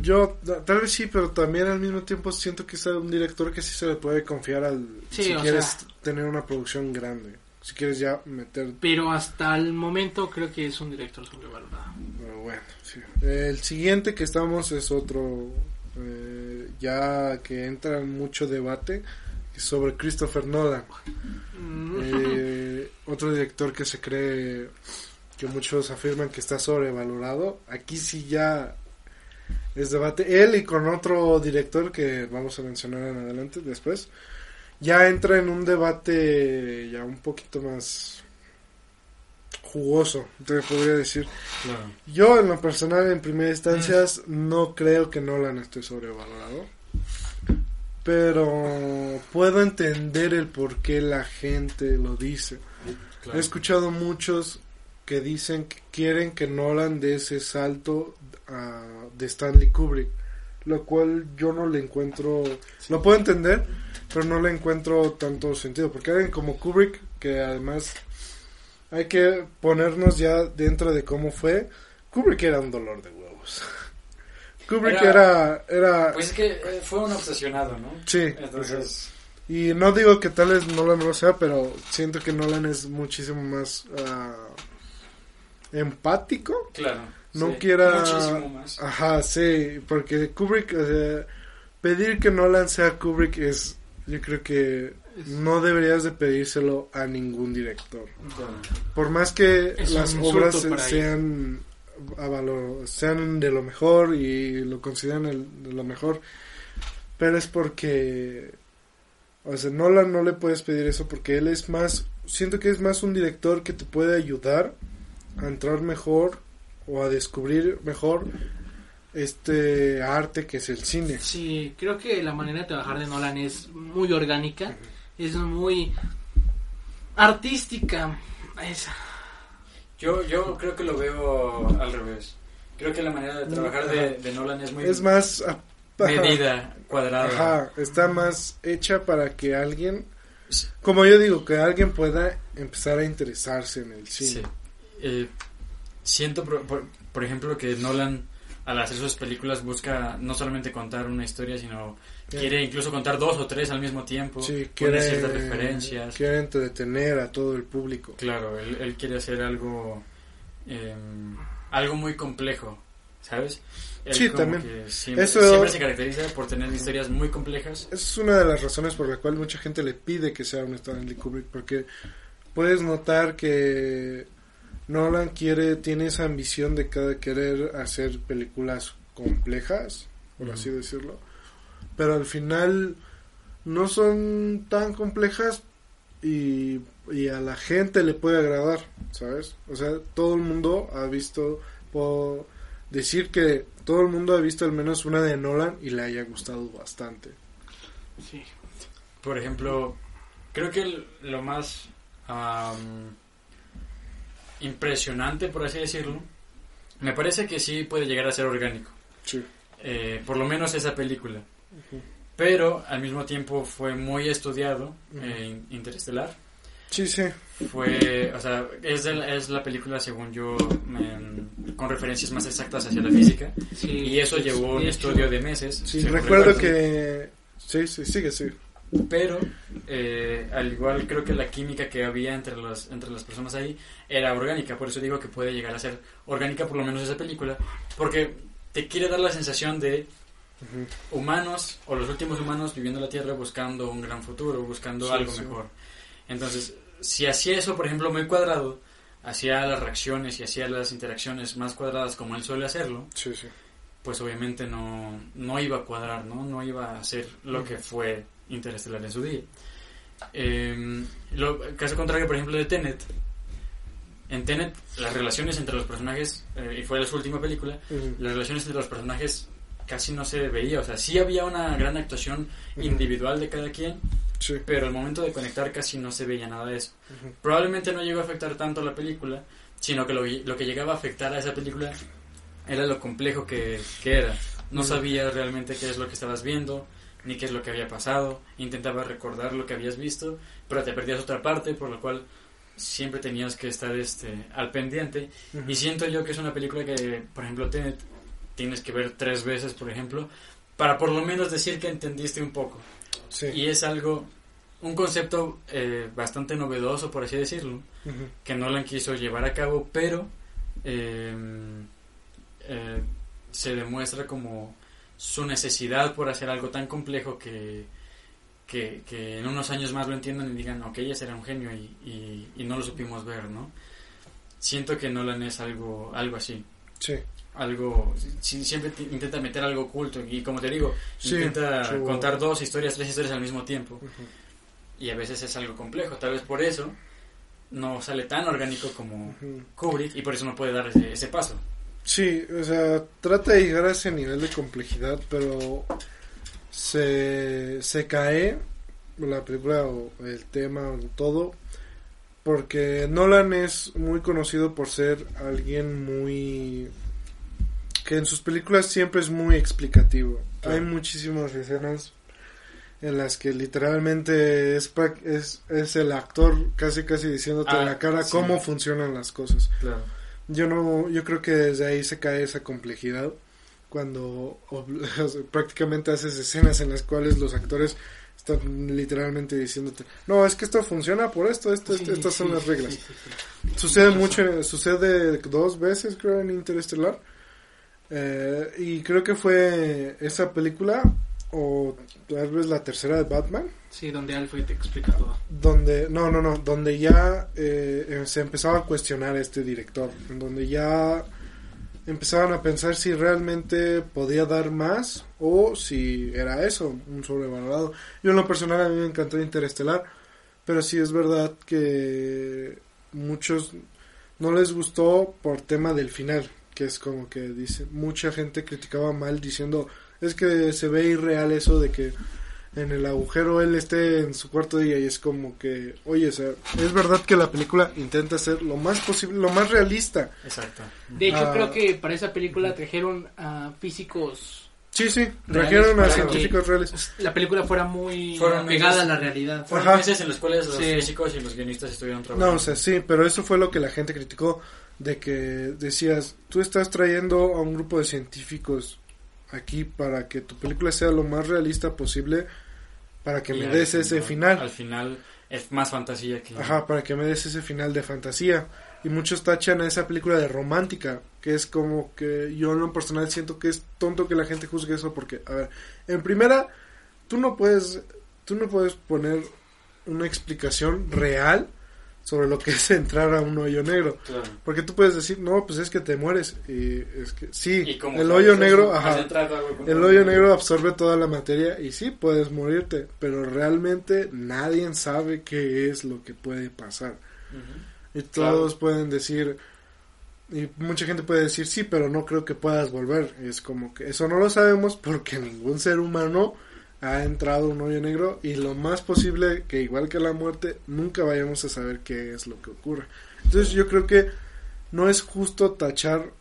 Yo, ta- tal vez sí, pero también al mismo tiempo siento que es un director que sí se le puede confiar al, Sí, si quieres sea- tener una producción grande. Si quieres ya meter... Pero hasta el momento creo que es un director sobrevalorado. Pero bueno, sí. El siguiente que estamos es otro, eh, ya que entra en mucho debate, sobre Christopher Nolan. Mm, Eh, otro director que se cree que muchos afirman que está sobrevalorado. Aquí sí ya es debate. Él y con otro director que vamos a mencionar en adelante después. Ya entra en un debate ya un poquito más jugoso, te podría decir. Claro. Yo en lo personal en primera instancia no creo que Nolan esté sobrevalorado. Pero puedo entender el por qué la gente lo dice. He escuchado muchos que dicen que quieren que Nolan dé ese salto de Stanley Kubrick. Lo cual yo no le encuentro... Lo puedo entender, pero no le encuentro tanto sentido. Porque alguien como Kubrick, que además hay que ponernos ya dentro de cómo fue. Kubrick era un dolor de huevos. Kubrick era... era, Pues es que eh, fue un obsesionado, ¿no? sí, Entonces, y no digo que tal vez Nolan no lo sea, pero siento que Nolan es muchísimo más ah, empático. claro. No sí, quiera... Muchísimo más. Ajá, sí, porque Kubrick, o sea, pedir que Nolan sea Kubrick es, yo creo que no deberías de pedírselo a ningún director. Por más que Es las obras sean a valor- sean de lo mejor y lo consideran el- de lo mejor, pero es porque o sea, Nolan no le puedes pedir eso porque él es más siento que es más un director que te puede ayudar a entrar mejor o a descubrir mejor este arte que es el cine. Sí, creo que la manera de trabajar de Nolan es muy orgánica, es muy artística. Es- Yo, yo creo que lo veo al revés. Creo que la manera de trabajar de, de Nolan es muy Es más medida, cuadrada. Ajá, está más hecha para que alguien, como yo digo, que alguien pueda empezar a interesarse en el Sí. cine. Eh, siento, por, por- por ejemplo, que Nolan, al hacer sus películas, busca no solamente contar una historia, sino quiere incluso contar dos o tres al mismo tiempo. Sí, quiere, ciertas referencias. quiere entretener a todo el público. Claro, él, él quiere hacer algo, eh, algo muy complejo, ¿sabes? Él Sí, también. Siempre, Eso- siempre se caracteriza por tener historias muy complejas. Esa es una de las razones por la cual mucha gente le pide que sea un Stanley Kubrick, porque puedes notar que Nolan quiere, tiene esa ambición de cada querer hacer películas complejas, por así decirlo, pero al final no son tan complejas y, y a la gente le puede agradar, ¿sabes? O sea, todo el mundo ha visto, puedo decir que todo el mundo ha visto al menos una de Nolan y le haya gustado bastante. sí. Por ejemplo, creo que el- lo más am, impresionante, por así decirlo, me parece que sí puede llegar a ser orgánico. Sí. Eh, por lo menos esa película. Pero al mismo tiempo fue muy estudiado, eh, Interestelar. Sí, sí. Fue, o sea, es, de la- es la película, según yo, con referencias más exactas hacia la física. sí. Y eso llevó un estudio de meses. Sí, recuerdo recuerdo. que... Sí, sí, sigue, sí. Pero, eh, al igual creo que la química que había entre, los, entre las personas ahí era orgánica. Por eso digo que puede llegar a ser orgánica, por lo menos esa película. Porque te quiere dar la sensación de humanos o los últimos humanos viviendo la Tierra buscando un gran futuro, buscando Sí, algo sí. mejor. Entonces, si hacía eso, por ejemplo, muy cuadrado, hacía las reacciones y hacía las interacciones más cuadradas como él suele hacerlo, Sí, pues obviamente no, no iba a cuadrar, ¿no? No iba a ser lo que fue Interestelar en su día. Eh, lo, caso contrario, por ejemplo, de Tenet. En Tenet, las relaciones entre los personajes, eh, y fue su última película, Ujú. las relaciones entre los personajes casi no se veía. O sea, sí había una gran actuación Ujú. individual de cada quien, Sí. pero al momento de conectar casi no se veía nada de eso. Ujú. Probablemente no llegó a afectar tanto la película, sino que lo, lo que llegaba a afectar a esa película era lo complejo que, que era. No sabías realmente qué es lo que estabas viendo, ni qué es lo que había pasado. Intentabas recordar lo que habías visto, pero te perdías otra parte, por lo cual siempre tenías que estar este, al pendiente. Ujú. Y siento yo que es una película que, por ejemplo, tienes que ver tres veces, por ejemplo, para por lo menos decir que entendiste un poco. Sí. Y es algo, un concepto eh, bastante novedoso, por así decirlo, Ujú. que Nolan quiso llevar a cabo, pero eh, eh, se demuestra como su necesidad por hacer algo tan complejo que, que, que en unos años más lo entiendan y digan, ok, ese era un genio y, y, y no lo supimos ver, ¿no? Siento que Nolan es algo, algo así Sí. algo si- siempre te- intenta meter algo oculto y como te digo Sí, intenta contar dos historias tres historias al mismo tiempo y a veces es algo complejo tal vez por eso no sale tan orgánico como. Kubrick y por eso no puede dar ese, ese paso Sí, o sea, trata de llegar a ese nivel de complejidad, pero se, se cae la película o el tema o todo, porque Nolan es muy conocido por ser alguien muy... que en sus películas siempre es muy explicativo. Hay muchísimas escenas en las que literalmente es, es, es el actor casi casi diciéndote Ah, en la cara sí. cómo funcionan las cosas. claro Yo no, yo creo que desde ahí se cae esa complejidad cuando o sea, prácticamente haces escenas en las cuales los actores están literalmente diciéndote, no, es que esto funciona por esto, esto, esto- Sí, estas son las reglas. sí. Sucede mucho, sucede dos veces creo en Interestelar. Eh, y creo que fue esa película o tal vez la tercera de Batman, Sí, donde Alfred explica todo. donde, no, no, no, donde ya eh, eh, se empezaba a cuestionar a este director, donde ya empezaban a pensar si realmente podía dar más o si era eso, un sobrevalorado. Yo en lo personal a mí me encantó Interestelar, pero sí es verdad que muchos no les gustó por tema del final, que es como que dice, mucha gente criticaba mal diciendo, es que se ve irreal eso de que en el agujero él esté en su cuarto día y es como que, oye, o sea, es verdad que la película intenta ser lo más posible, lo más realista. Exacto. De hecho, Ah. creo que para esa película trajeron a físicos. Sí, sí, Reales, trajeron a científicos reales. La película fuera muy Fueron pegada meses- a la realidad. Fueron Ajá. meses en los cuales los Sí. físicos y los guionistas estuvieron trabajando. No, o sea, sí, pero eso fue lo que la gente criticó, de que decías, tú estás trayendo a un grupo de científicos aquí para que tu película sea lo más realista posible, para que Y me des ese final. Al final es más fantasía que... Ajá, para que me des ese final de fantasía. Y muchos tachan a esa película de romántica, que es como que yo en lo personal siento que es tonto que la gente juzgue eso porque, a ver, en primera, tú no puedes, tú no puedes poner una explicación real sobre lo que es entrar a un hoyo negro. Claro. Porque tú puedes decir, no, pues es que te mueres. Y es que sí, Y el hoyo negro, ajá, el hoyo negro absorbe toda la materia y sí, puedes morirte, pero realmente nadie sabe qué es lo que puede pasar. Y todos pueden decir, y mucha gente puede decir, sí, pero no creo que puedas volver. Y es como que eso no lo sabemos porque ningún ser humano ha entrado un hoyo negro y lo más posible que igual que la muerte, nunca vayamos a saber qué es lo que ocurre. Entonces yo creo que no es justo tachar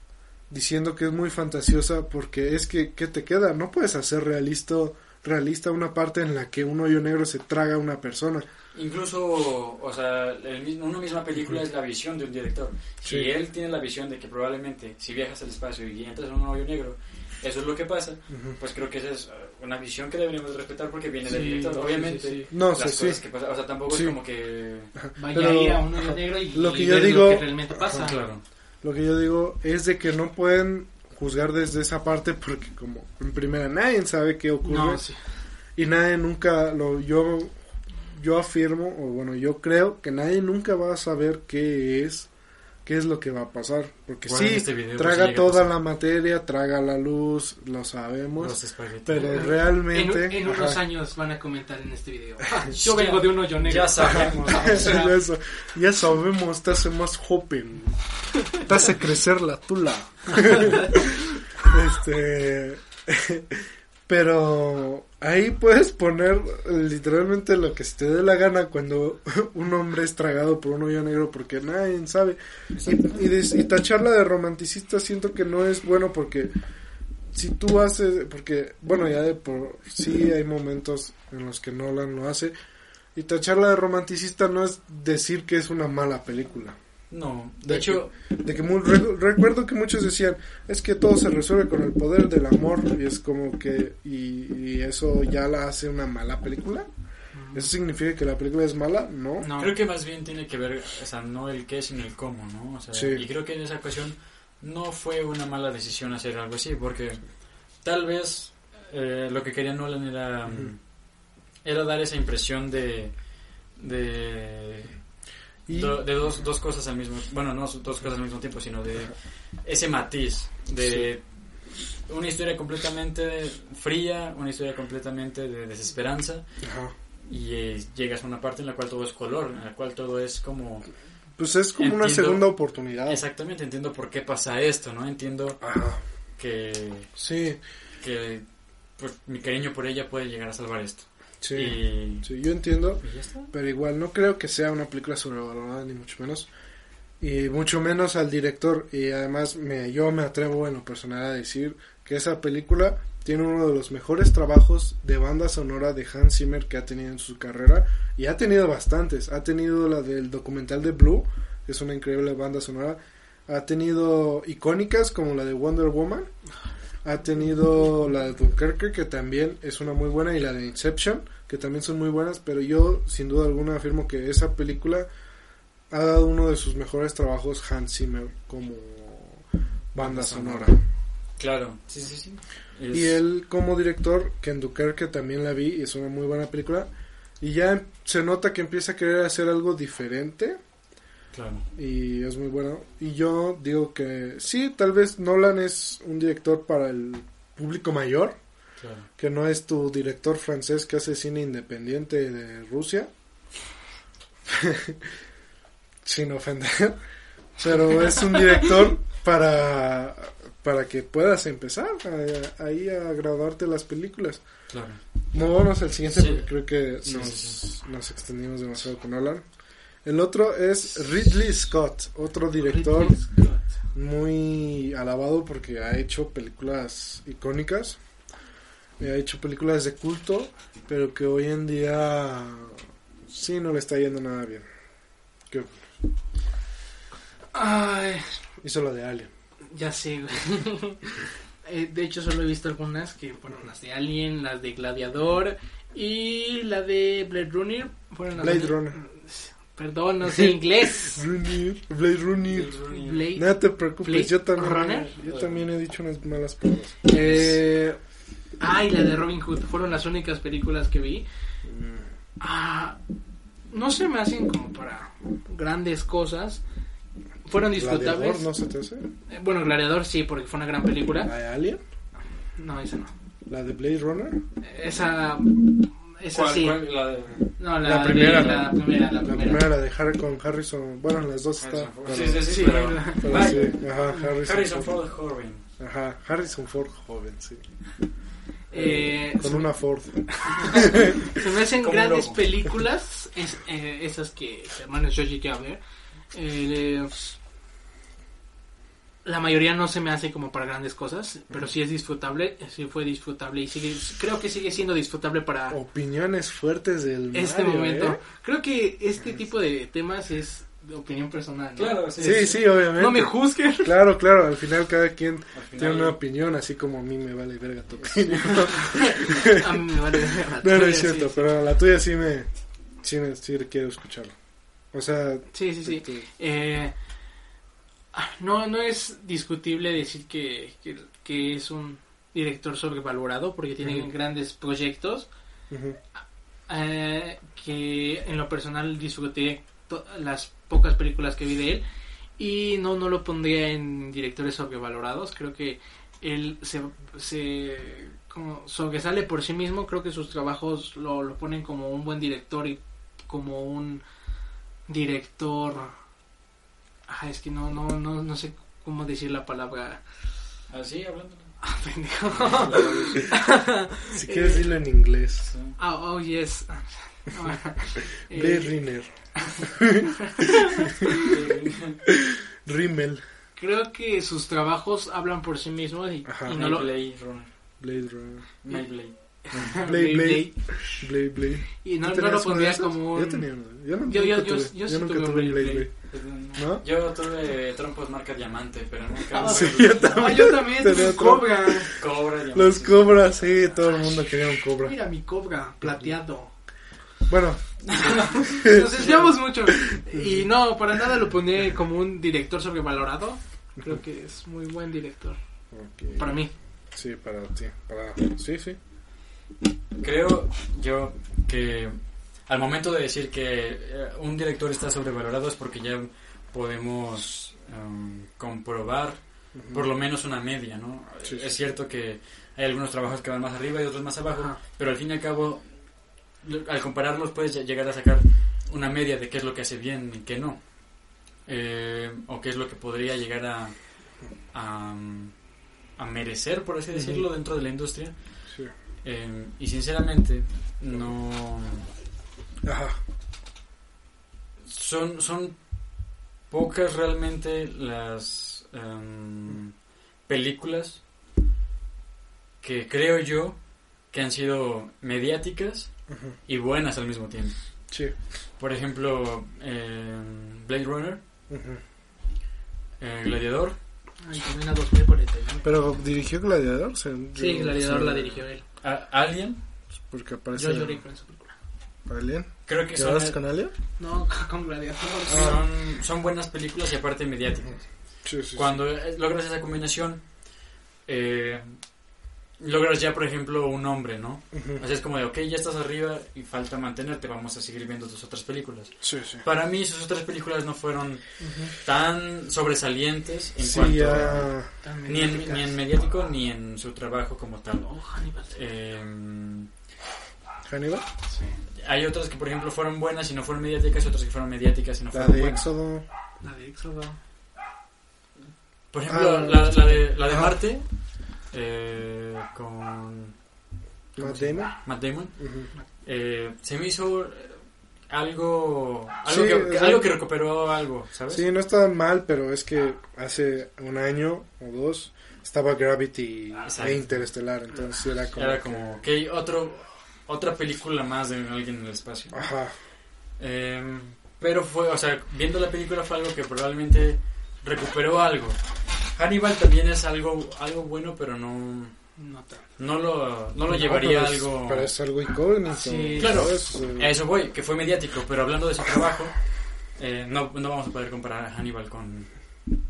diciendo que es muy fantasiosa porque es que ¿qué te queda? No puedes hacer realista realista una parte en la que un hoyo negro se traga a una persona. Incluso, o sea, el mismo, una misma película es la visión de un director. Si Sí. él tiene la visión de que probablemente si viajas al espacio y entras en un hoyo negro, eso es lo que pasa, pues creo que esa es uh, una visión que deberíamos respetar porque viene del director. sí, Obviamente, sí, sí. No las cosas sí. que pasan, o sea, tampoco Sí. es como que... Vaya Pero- ahí a un hoyo ajá. negro y, Lo que y yo ver digo- lo que realmente pasa. Claro. Lo que yo digo es de que no pueden juzgar desde esa parte porque como en primera nadie sabe qué ocurre No, sí. y nadie nunca lo yo yo afirmo o bueno yo creo que nadie nunca va a saber qué es qué es lo que va a pasar porque Bueno, en sí este video, pues, traga toda la materia traga la luz lo sabemos pero En, realmente en unos ajá. años van a comentar en este video. "Ah, yo vengo de un hoyo negro. Ya sabemos. Ya, ya sabemos, te hace más joven. Te hace crecer la tula. este. Pero ahí puedes poner literalmente lo que se te dé la gana cuando un hombre es tragado por un hoyo negro porque nadie sabe. Y, y, tacharla de romanticista siento que no es bueno porque si tú haces, porque bueno, ya de por sí hay momentos en los que Nolan lo hace. Y tacharla de romanticista no es decir que es una mala película. No, de, De hecho, De que mu- re- recuerdo que muchos decían, es que todo se resuelve con el poder del amor. Y es como que, y, y eso ya la hace una mala película. ¿Eso significa que la película es mala? No. no. creo que más bien tiene que ver, o sea, no el qué, sino el cómo, ¿no? O sea, Sí. y creo que en esa ocasión no fue una mala decisión hacer algo así, porque tal vez eh, lo que quería Nolan era, era dar esa impresión de, de, Y, do- de dos, dos cosas al mismo, bueno, no dos cosas al mismo tiempo, sino de ese matiz de una historia completamente fría, una historia completamente de desesperanza ajá. y eh, llegas a una parte en la cual todo es color, en la cual todo es como Pues es como una segunda oportunidad. exactamente entiendo por qué pasa esto, ¿no? Entiendo Ajá. que, Sí, que pues, mi cariño por ella puede llegar a salvar esto. Sí. Y, Sí, yo entiendo. Pero igual no creo que sea una película sobrevalorada, ni mucho menos. Y mucho menos al director. Y además me, yo me atrevo en lo personal a decir que esa película tiene uno de los mejores trabajos de banda sonora de Hans Zimmer que ha tenido en su carrera. Y ha tenido bastantes. Ha tenido la del documental de Blue, que es una increíble banda sonora. Ha tenido icónicas como la de Wonder Woman. Ha tenido la de Dunkerque, que también es una muy buena, y la de Inception, que también son muy buenas, pero yo sin duda alguna afirmo que esa película ha dado uno de sus mejores trabajos Hans Zimmer como banda sonora. Claro, sí, sí, sí. Es- Y él como director, Ken que también la vi y es una muy buena película. Y ya se nota que empieza a querer hacer algo diferente Claro. y es muy bueno. Y yo digo que sí, tal vez Nolan es un director para el público mayor, Claro. que no es tu director francés que hace cine independiente de Rusia. Sin ofender. Pero es un director para, para que puedas empezar a- ahí a graduarte las películas. Claro. Movámonos al siguiente Sí. porque creo que Sí, nos, sí, sí. nos extendimos demasiado con Nolan. El otro es Ridley Scott, otro director Scott. muy alabado porque ha hecho películas icónicas, ha hecho películas de culto, pero que hoy en día sí no le está yendo nada bien. Que Ay, hizo lo de Alien. ya sé, güey. Eh, de hecho, solo he visto algunas que fueron las de Alien, las de Gladiador y la de Blade Runner. Fueron las Blade de- Runner. Perdón, no sé inglés. Runner, Blade Runner. Blade. No te preocupes, Blade yo también, Runner. yo también he dicho unas malas palabras. Eh, ah, y la de Robin Hood. Fueron las únicas películas que vi. Ah, no se me hacen como para grandes cosas. Fueron disfrutables. Gladiador, ¿no se te hace? Eh, Bueno, Gladiador sí, porque fue una gran película. ¿La de Alien? No, esa no. ¿La de Blade Runner? Esa. Esa ¿Cuál, sí. cuál? La de... No, la, La de- primera, la, ¿no? primera, la La primera. primera, la de Harry con Harrison. Bueno, las dos está. pero- Sí, sí, sí, Sí, pero... la- pero sí, ajá, Harrison, Harrison Ford. Ford joven. Ajá, Harrison Ford joven, sí. Eh, Con una Ford. se me hacen grandes películas. Es, eh, esas que hermanos yo llegué a ver. Eh, la mayoría no se me hace como para grandes cosas, pero sí es disfrutable, sí fue disfrutable y sigue, creo que sigue siendo disfrutable para Opiniones fuertes del este Mario, momento. ¿eh? Creo que este tipo de temas es opinión personal. ¿no? Claro, sí. Sí, sí, obviamente. No me juzguen. Claro, claro, al final cada quien final- tiene una opinión, así como a mí me vale verga tu opinión. A mí me vale verga la No, no tuya, es cierto, sí, pero la tuya sí me, sí me, sí quiero escucharlo. O sea, Sí, sí, sí. Eh, ah, no, no es discutible decir que, que, que es un director sobrevalorado porque tiene grandes proyectos eh, que en lo personal disfruté las pocas películas que vi de él y no, no lo pondría en directores sobrevalorados. Creo que él se, se como sobresale por sí mismo. Creo que sus trabajos lo, lo ponen como un buen director y como un director. Ah, es que no, no, no, no sé cómo decir la palabra. Así, hablando. Ah, pendejo. si quieres dilo en inglés. Sí. Oh, oh, yes. Eh, Blade Runner. Rimmel. creo que sus trabajos hablan por sí mismos y, Ajá. y no lo. Blade Runner. Blade Runner. Mayblade. Blade, Blade. Blade, Blade. Y no, ¿Tú no lo de pondría como un. Yo tenía uno. Yo, no, Yo- yo- nunca yo- tuve, yo sí nunca tuve Blade Blade, Blade. Blade. ¿No? Yo tuve trompos marca diamante, pero nunca. Ah, Sí, yo Ah, también. yo también tuve cobra. Cobra, diamante. Los cobras, sí, todo el mundo quería un cobra. Mira mi cobra plateado. Bueno, Nos desviamos mucho. Y no, para nada lo pondré como un director sobrevalorado. Creo que es muy buen director. Para mí. Sí, para ti. Para... Sí, sí. Creo yo que al momento de decir que eh, un director está sobrevalorado es porque ya podemos em, comprobar por lo menos una media, ¿no? Sí, sí. Es cierto que hay algunos trabajos que van más arriba y otros más abajo, Ajá. pero al fin y al cabo, al compararlos puedes ll- llegar a sacar una media de qué es lo que hace bien y qué no. Eh, o qué es lo que podría llegar a, a, a merecer, por así decirlo, dentro de la industria. Sí. Eh, y sinceramente, no. Ajá. Son, son pocas realmente las em, películas que creo yo que han sido mediáticas Y buenas al mismo tiempo. Sí. Por ejemplo, em, Blade Runner, eh, Gladiador. Ay, también a 2041. Pero dirigió Gladiador. o sea, Sí, yo- Gladiador la dirigió él. A- Alien, Porque aparece. Yo lloré con esa película. Alien. creo que son, ¿Lloraste con Alien? No, con Gladiador. son, son buenas películas y aparte mediáticas. Sí, sí. Cuando eh, logras esa combinación, eh, logras ya, por ejemplo, un nombre, ¿no? Así es como de, ok, ya estás arriba y falta mantenerte, vamos a seguir viendo tus otras películas. Sí, sí. Para mí sus otras películas no fueron tan sobresalientes en Sí, cuanto. Tan ni, en, mediáticas. ni en mediático ni en su trabajo como tal. Oh, Hannibal. Eh, Hannibal. hay otras que, por ejemplo, fueron buenas y no fueron mediáticas, y otras que fueron mediáticas y no La fueron de buenas. Éxodo. La de Éxodo. Por ejemplo, Ah, la, la de, la de. Marte eh, con ¿cómo Matt? Damon. Matt Damon eh, se me hizo algo algo, Sí, que, algo que recuperó algo, ¿sabes? Sí, no está mal, pero es que hace un año o dos estaba Gravity Exacto. e Interestelar, entonces era como... Era como, ok, otro, otra película más de alguien en el espacio. Ajá. Eh, pero fue, o sea, viendo la película fue algo que probablemente recuperó algo. Hannibal también es algo algo bueno, pero no No lo, no lo No, llevaría pero es- algo... Pero es algo incógnito. Sí, claro. ¿sabes? A eso voy, que fue mediático, pero hablando de su trabajo, eh, no, no vamos a poder comparar a Hannibal con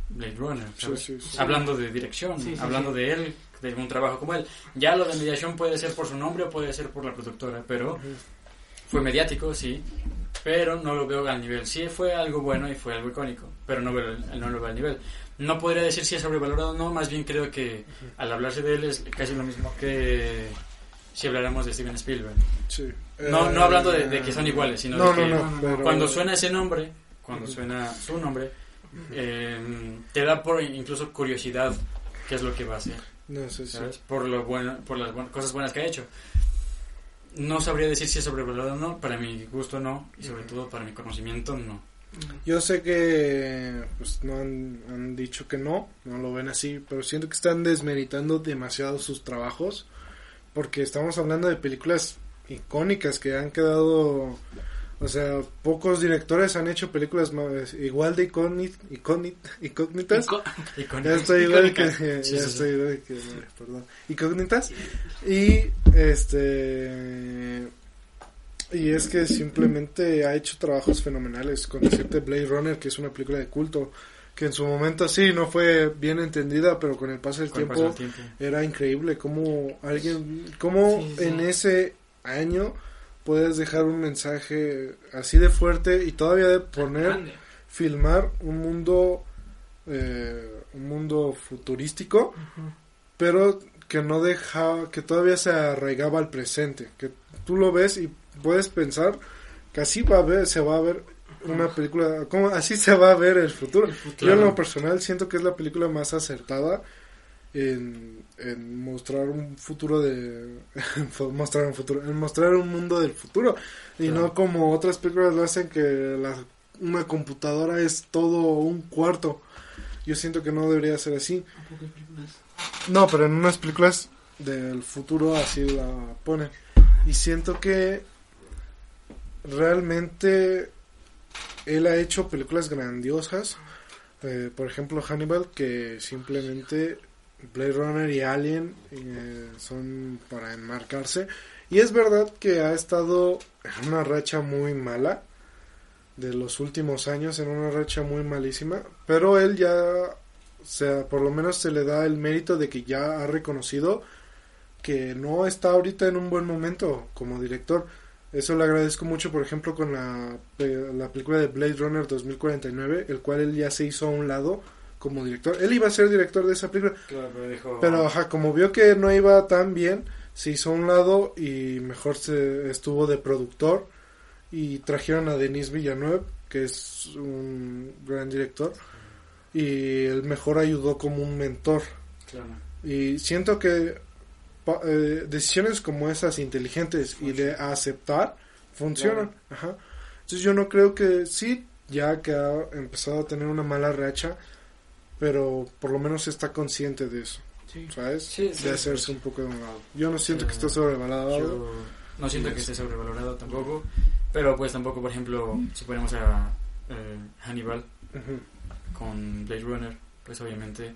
Blade Runner. ¿sabes? sí, sí. Hablando de dirección, Sí, sí, hablando de él, de un trabajo como él. Ya lo de mediación puede ser por su nombre o puede ser por la productora, pero fue mediático, sí, pero no lo veo al nivel. Sí fue algo bueno y fue algo icónico, pero no, veo no lo veo al nivel. No podría decir si es sobrevalorado o no, más bien creo que al hablarse de él es casi lo mismo que si habláramos de Steven Spielberg. Sí. No, Eh, no hablando de, de que son iguales, sino No, de que no, no. pero- cuando suena ese nombre, cuando suena su nombre, eh, te da por incluso curiosidad qué es lo que va a hacer, si... ¿sabes? Por lo bueno, por las cosas buenas que ha hecho. No sabría decir si es sobrevalorado o no, para mi gusto no, y sobre todo para mi conocimiento no. Yo sé que pues no han, han dicho que no, no lo ven así, pero siento que están desmeritando demasiado sus trabajos porque estamos hablando de películas icónicas que han quedado, o sea, pocos directores han hecho películas más- igual de icóni- icóni- incógnitas. Ico- Ya estoy igual que, ya Sí, sí, sí. estoy igual que, perdón, incógnitas. Y este y es que simplemente ha hecho trabajos fenomenales con decirte Blade Runner, que es una película de culto, que en su momento sí no fue bien entendida, pero con el paso del tiempo paso del tiempo. era increíble cómo alguien, cómo Sí, sí. en ese año puedes dejar un mensaje así de fuerte y todavía de poner filmar un mundo eh, un mundo futurístico pero que no deja que todavía se arraigaba al presente que tú lo ves y puedes pensar que así va a ver se va a ver una película como así se va a ver el futuro El futuro. yo en lo personal siento que es la película más acertada en, en mostrar un futuro de mostrar un futuro en mostrar un mundo del futuro y Claro. no como otras películas lo hacen que la, una computadora es todo un cuarto yo siento que no debería ser así Un poco de películas. no pero en unas películas del futuro así la ponen y siento que realmente él ha hecho películas grandiosas eh, por ejemplo Hannibal que simplemente Blade Runner y Alien eh, son para enmarcarse. Y es verdad que ha estado en una racha muy mala de los últimos años en una racha muy malísima pero él ya o sea por lo menos se le da el mérito de que ya ha reconocido que no está ahorita en un buen momento como director eso le agradezco mucho, por ejemplo, con la, pe- la película de Blade Runner 2049, el cual él ya se hizo a un lado como director. Él iba a ser director de esa película, Claro, pero dijo... pero ajá, como vio que no iba tan bien, se hizo a un lado y mejor se estuvo de productor y trajeron a Denis Villeneuve, que es un gran director, y él mejor ayudó como un mentor. Claro. Y siento que eh, decisiones como esas inteligentes y de aceptar funcionan. Ajá. Entonces yo no creo que sí, ya que ha empezado a tener una mala racha, pero por lo menos está consciente de eso, Sí. ¿sabes? Sí, sí, de hacerse un poco de un lado. Yo no siento que esté sobrevalorado. Yo no siento que esté sobrevalorado tampoco, pero pues tampoco, por ejemplo, si ponemos a eh, Hannibal Ujú. con Blade Runner, pues obviamente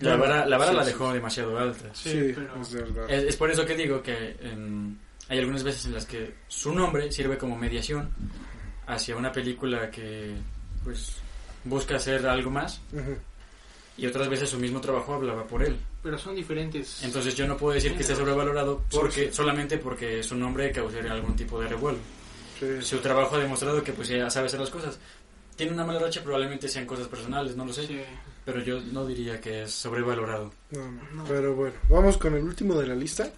la vara, la, vara sí, la sí, dejó demasiado alta. Sí, Sí, pero- es verdad. Es, es por eso que digo que em, hay algunas veces en las que su nombre sirve como mediación hacia una película que pues busca hacer algo más y otras veces su mismo trabajo hablaba por él. Pero son diferentes. Entonces yo no puedo decir que esté sobrevalorado porque Sí, sí. solamente porque su nombre causaría algún tipo de revuelo. Sí. Su trabajo ha demostrado que pues ya sabe hacer las cosas. Tiene una mala racha, probablemente sean cosas personales, no lo sé, Sí. Pero yo no diría que es sobrevalorado. No, no. No. Pero bueno, vamos con el último de la lista.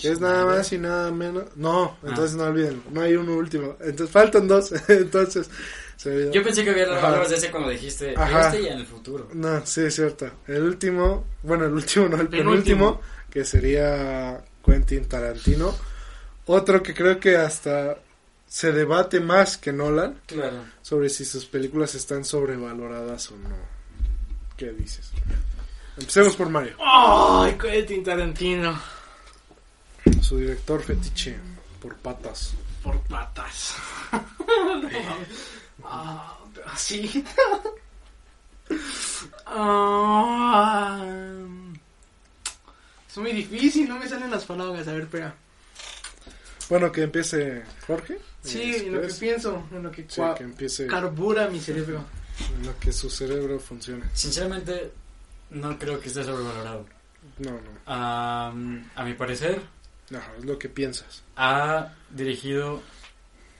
Que es nada más y nada menos. No, Ah. entonces no olviden. No hay uno último. Entonces faltan dos. entonces. Se olvidó. Yo pensé que había hablabas de ese cuando dijiste Ajá. este y en el futuro. No, sí, es cierto. El último. Bueno, el último no, el Penúltimo. penúltimo. Que sería Quentin Tarantino. Otro que creo que hasta se debate más que Nolan Claro. sobre si sus películas están sobrevaloradas o no. ¿Qué dices? Empecemos por Mario, ¡Ay, Quentin Tarantino! su director fetiche por patas. Por patas. Ah, sí. Ah, es muy difícil, no me salen las palabras. A ver, espera. Bueno, que empiece Jorge. Sí, en lo que pienso, en lo que, Sí, cua- que empiece carbura mi cerebro. En lo que su cerebro funcione. Sinceramente, no creo que esté sobrevalorado. No, no, Am, a mi parecer, no, es lo que piensas. ha dirigido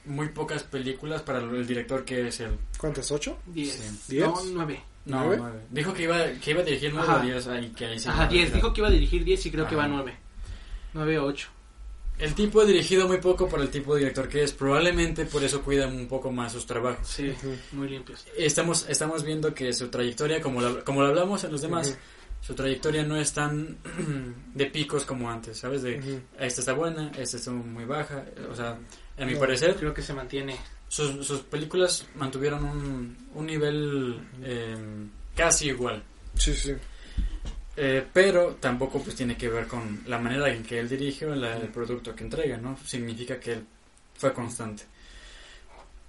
muy pocas películas para el director que es él. ¿Cuántas? ¿Ocho? Diez. Sí. ¿Diez? No, nueve. No, ¿Nueve? nueve. Dijo que iba, que iba a dirigir nueve o diez ahí, que ahí se Ajá, va diez. Dijo que iba a dirigir diez y creo que Ajá. va a nueve. Nueve o ocho. El tipo ha dirigido muy poco para el tipo de director que es. Probablemente por eso cuida un poco más sus trabajos. Sí, muy limpios. Estamos, estamos viendo que su trayectoria, como lo, como lo hablamos en los demás, su trayectoria no es tan de picos como antes, ¿sabes? De esta está buena, esta está muy baja. O sea, a mi No. parecer, Creo que se mantiene. sus, sus películas mantuvieron un, un nivel eh, casi igual. Sí, sí. Eh, pero tampoco pues tiene que ver con la manera en que él dirige o la- el producto que entrega, ¿no? Significa que él fue constante.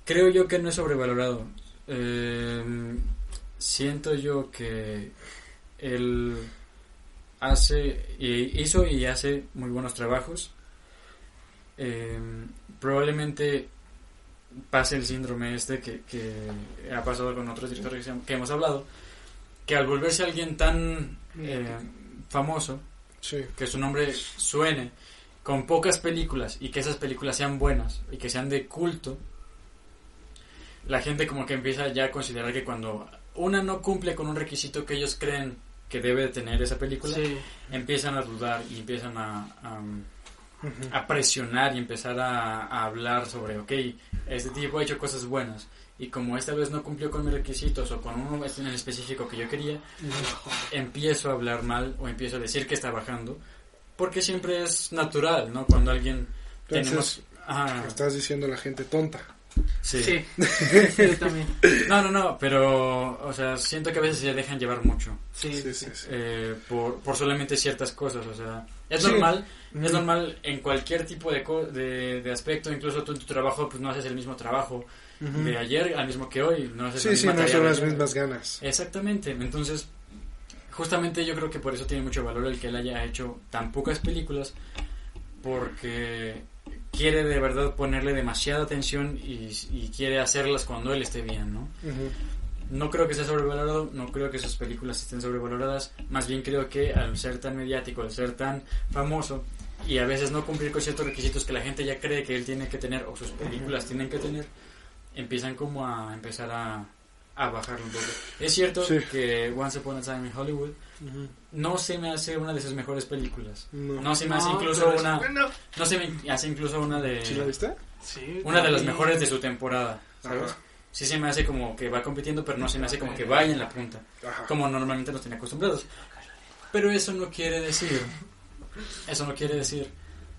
Creo yo que no es sobrevalorado. Eh, siento yo que él hace, y hizo y hace muy buenos trabajos. Eh, probablemente pase el síndrome este que, que ha pasado con otros directores que hem- que hemos hablado, que al volverse alguien tan eh, famoso, Sí. que su nombre suene, con pocas películas y que esas películas sean buenas y que sean de culto, la gente como que empieza ya a considerar que cuando una no cumple con un requisito que ellos creen que debe de tener esa película, Sí. empiezan a dudar y empiezan a, a, Ujú. a presionar y empezar a, a hablar sobre, ok, este tipo ha hecho cosas buenas y como esta vez no cumplió con mis requisitos o con uno en específico que yo quería, empiezo a hablar mal o empiezo a decir que está bajando, porque siempre es natural, ¿no? Cuando alguien Entonces, tenemos... Ajá, estás diciendo a la gente tonta. sí. Sí. Yo también. No, no, no, pero, o sea, siento que a veces se dejan llevar mucho Sí, Sí, sí, sí. eh, por, por solamente ciertas cosas, o sea, es Sí. normal, es Ujú. normal en cualquier tipo de, co- de, de aspecto, incluso tú en tu trabajo pues no haces el mismo trabajo De ayer al mismo que hoy, no la Sí, sí, no son las mismas ganas. Exactamente, entonces justamente yo creo que por eso tiene mucho valor el que él haya hecho tan pocas películas porque quiere de verdad ponerle demasiada atención y, y quiere hacerlas cuando él esté bien, ¿no? Ujú. No creo que sea sobrevalorado, no creo que sus películas estén sobrevaloradas, más bien creo que al ser tan mediático, al ser tan famoso y a veces no cumplir con ciertos requisitos que la gente ya cree que él tiene que tener o sus películas tienen que tener, empiezan como a empezar a, a bajarlo un poco. Es cierto Sí. que Once Upon a Time in Hollywood no se me hace una de sus mejores películas. No. No se me hace No, incluso una, no se me hace incluso una de ¿Sí la viste? Sí, una de las mejores de su temporada, ¿sabes? Ajá. Sí se me hace como que va compitiendo, pero no se me hace como que vaya en la punta, Ajá. como normalmente nos tiene acostumbrados. Pero eso no quiere decir, eso no quiere decir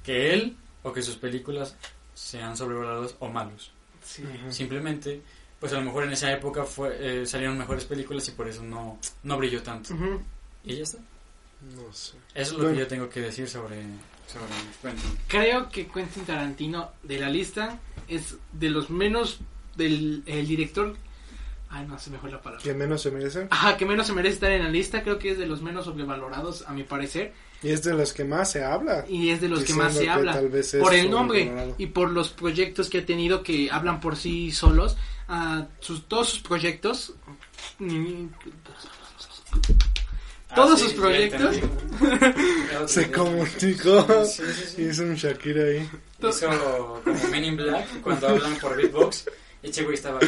que él o que sus películas sean sobrevalorados o malos. Sí. Simplemente, pues a lo mejor en esa época fue, eh, salieron mejores películas y por eso no, no brilló tanto. Y ya está. No sé. Eso es lo Bueno. que yo tengo que decir sobre, sobre Quentin. Creo que Quentin Tarantino de la lista es de los menos del el director. Ay, no sé mejor la palabra. ¿Que menos se merece? Ajá, que menos se merece estar en la lista. Creo que es de los menos sobrevalorados, a mi parecer. Y es de los que más se habla. Y es de los que más se que habla. tal vez es Por el nombre y por los proyectos que ha tenido que hablan por sí solos. Ah, sus, todos sus proyectos. mm, Todos sí, sus proyectos. Se comunicó. Sí, sí, sí. Hizo un Shakira ahí. Hizo como Men in Black cuando hablan por beatbox. Y güey estaba.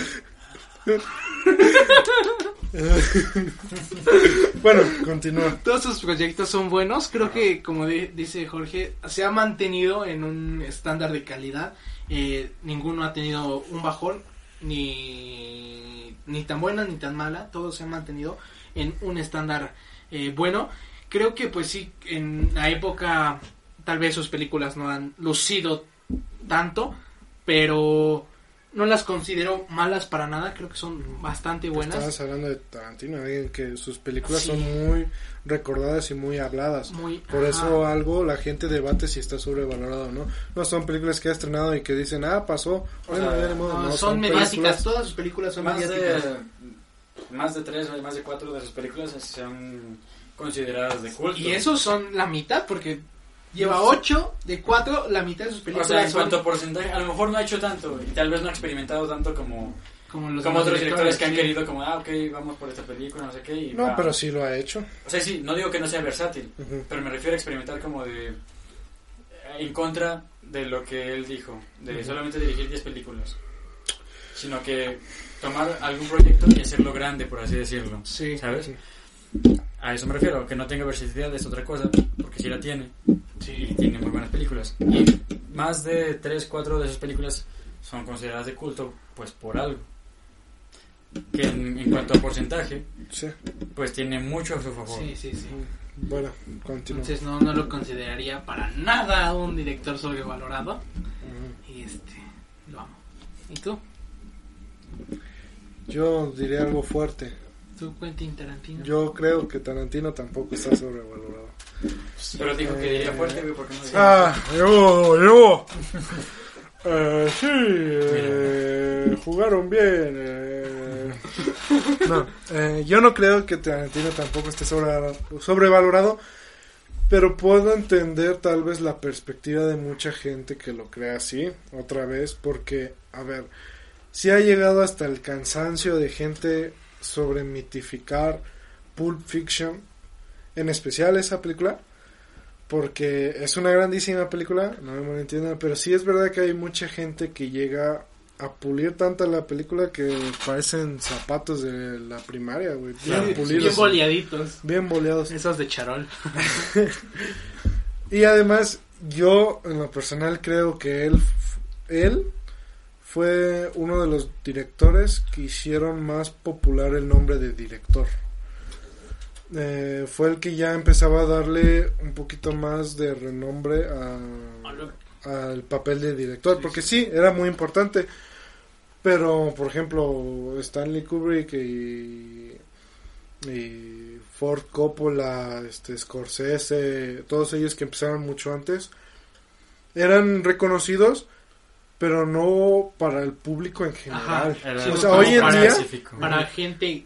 Bueno, continúa. Todos sus proyectos son buenos. Creo que, como di- dice Jorge, se ha mantenido en un estándar de calidad. Eh, ninguno ha tenido un bajón, ni, ni tan buena ni tan mala. Todos se han mantenido en un estándar eh, bueno. Creo que, pues sí, en la época, tal vez sus películas no han lucido tanto, pero no las considero malas para nada. Creo que son bastante buenas. Estabas hablando de Tarantino, alguien que sus películas Sí. son muy recordadas y muy habladas. Muy, Por ajá. eso algo la gente debate si está sobrevalorado o no. No son películas que ha estrenado y que dicen, ah, pasó. Bueno, sea, ya ni modo". No, No, son, mediáticas, todas sus películas son Más mediáticas. de, más de tres, más de cuatro de sus películas son consideradas de culto. Y esos son la mitad, porque lleva ocho de cuatro, la mitad de sus O películas sea, en cuanto a porcentaje, a lo mejor no ha hecho tanto y tal vez no ha experimentado tanto como, como los como otros directores que han sí. querido, como, ah, ok, vamos por esta película, no sé qué. Y No, va. pero sí lo ha hecho. O sea, sí, no digo que no sea versátil, Ujú. pero me refiero a experimentar como de. en contra de lo que él dijo, de solamente dirigir 10 películas. Sino que tomar algún proyecto y hacerlo grande, por así decirlo. Sí. ¿Sabes? A eso me refiero, que no tenga versatilidad es otra cosa, porque sí la tiene. Y tiene muy buenas películas. Y más de 3, 4 de esas películas son consideradas de culto, pues por algo. Que en, en cuanto a porcentaje, Sí. pues tiene mucho a su favor. Sí, sí, sí. Bueno, continúa. Entonces no, no lo consideraría para nada un director sobrevalorado. Y este, lo amo. ¿Y tú? Yo diría algo fuerte. ¿Tú, Quentin Tarantino? Yo creo que Tarantino tampoco está sobrevalorado. Pero dijo que diría fuerte, güey, porque no diría. Ah, yo, yo. Eh, sí, eh, jugaron bien. eh. No, eh, yo no creo que Tarantino tampoco esté sobre- sobrevalorado, pero puedo entender tal vez la perspectiva de mucha gente que lo crea así, otra vez, porque, a ver, si ha llegado hasta el cansancio de gente sobre mitificar Pulp Fiction, en especial esa película, porque es una grandísima película, no me malentiendan, pero sí es verdad que hay mucha gente que llega a pulir tanta la película que parecen zapatos de la primaria, güey, bien pulidos, bien boleaditos. bien boleados. Esos de charol. Y además, yo en lo personal creo que él fue uno de los directores que hicieron más popular el nombre de director. Eh, fue el que ya empezaba a darle un poquito más de renombre al papel de director, porque sí, era muy importante. Pero, por ejemplo, Stanley Kubrick y, y Ford Coppola, este, Scorsese, todos ellos que empezaron mucho antes, eran reconocidos, pero no para el público en general. Era Sí, o sea, hoy en para- día, específico. Para gente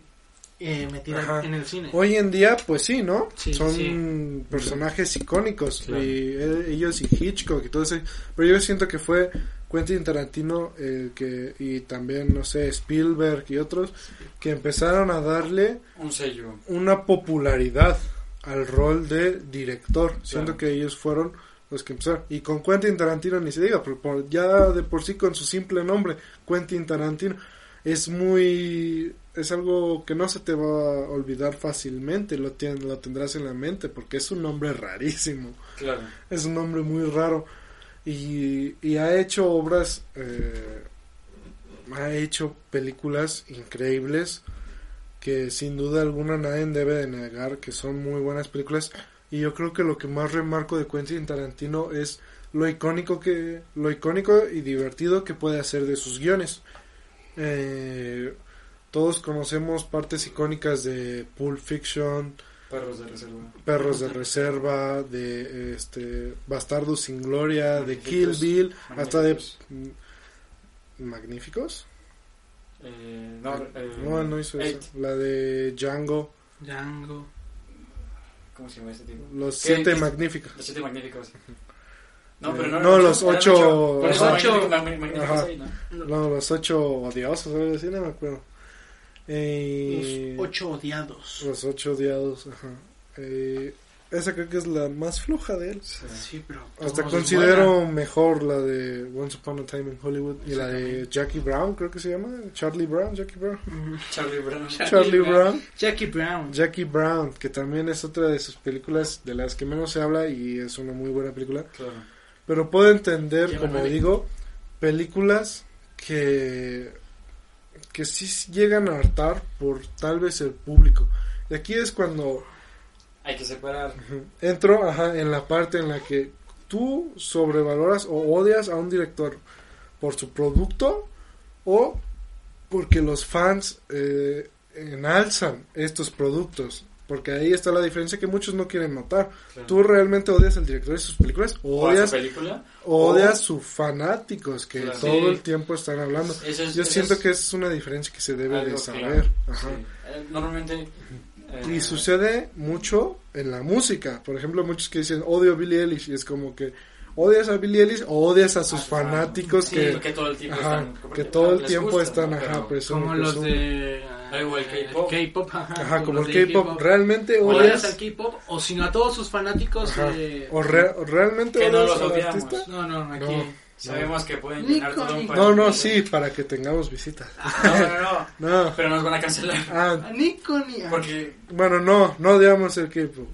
eh, metida Ajá. en el cine. hoy en día, pues sí, ¿no? Sí, Son sí. personajes icónicos Claro. y eh, ellos y Hitchcock y todo eso. Pero yo siento que fue Quentin Tarantino el que y también no sé Spielberg y otros que empezaron a darle Un sello. una popularidad al rol de director, siendo Claro. que ellos fueron los que empezaron. Y con Quentin Tarantino ni se diga, por, por- ya de por sí con su simple nombre, Quentin Tarantino, es muy... es algo que no se te va a olvidar fácilmente, lo, tien- lo tendrás en la mente, porque es un nombre rarísimo, Claro. es un nombre muy raro. Y, y ha hecho obras, eh, ha hecho películas increíbles que sin duda alguna nadie debe de negar que son muy buenas películas y yo creo que lo que más remarco de Quentin Tarantino es lo icónico que lo icónico y divertido que puede hacer de sus guiones Eh, todos conocemos partes icónicas de Pulp Fiction Perros de reserva. Perros de Reserva de este Bastardos sin Gloria de Kill Magníficos. Bill hasta de Magníficos. mm, Eh, no, eh, no no hizo eso la de Django Django. ¿Cómo se llama este tipo? los ¿Qué- siete magníficos Los siete magníficos. No, Eh, pero no, no, los ocho- eso Ajá. magníficos, ahí, ¿no? no los ocho odiosos algo así, no me acuerdo Eh, Los ocho odiados. los ocho odiados ajá. Eh, esa creo que es la más floja de él. Sí, pero. Hasta considero mejor la de Once Upon a Time in Hollywood y la de Jackie Brown, creo que se llama. Charlie Brown, Jackie Brown. Ujú. Charlie Brown. Charlie Brown. Jackie Brown. Jackie Brown, que también es otra de sus películas de las que menos se habla y es una muy buena película. Claro. Pero puedo entender, como digo, películas que, que sí llegan a hartar por tal vez el público. Y aquí es cuando Hay que separar. entro ajá, en la parte en la que tú sobrevaloras o odias a un director por su producto o porque los fans eh, enalzan estos productos. Porque ahí está la diferencia que muchos no quieren notar. Claro. ¿Tú realmente odias al director de sus películas o ¿O a odias película? o odias sus fanáticos que Claro. todo Sí. el tiempo están hablando? Eso es- Yo eso siento es que es una diferencia que se debe de saber. Ajá. Sí. Eh, Normalmente. Eh, Y sucede mucho en la música. Por ejemplo, muchos que dicen odio a Billie Eilish y es como que odias a Billie Eilish o odias a sus a su fanáticos Sí, que, que todo el tiempo ajá, están. que todo el tiempo gusta, están ¿no? ajá, Como los de. K-pop. Ajá. Ajá, como el K-pop. ¿Realmente Odias al K-pop o si no a todos sus fanáticos. Ajá. eh, ¿O, re- o realmente no odias los al artista? No, no, aquí. No. Sabemos que pueden llenar todo un país. No, no, sí, para que tengamos visitas. No, no, no. No. Pero nos van a cancelar. Ah, A Nico ni a- Porque. bueno, no, no odiamos el K-pop.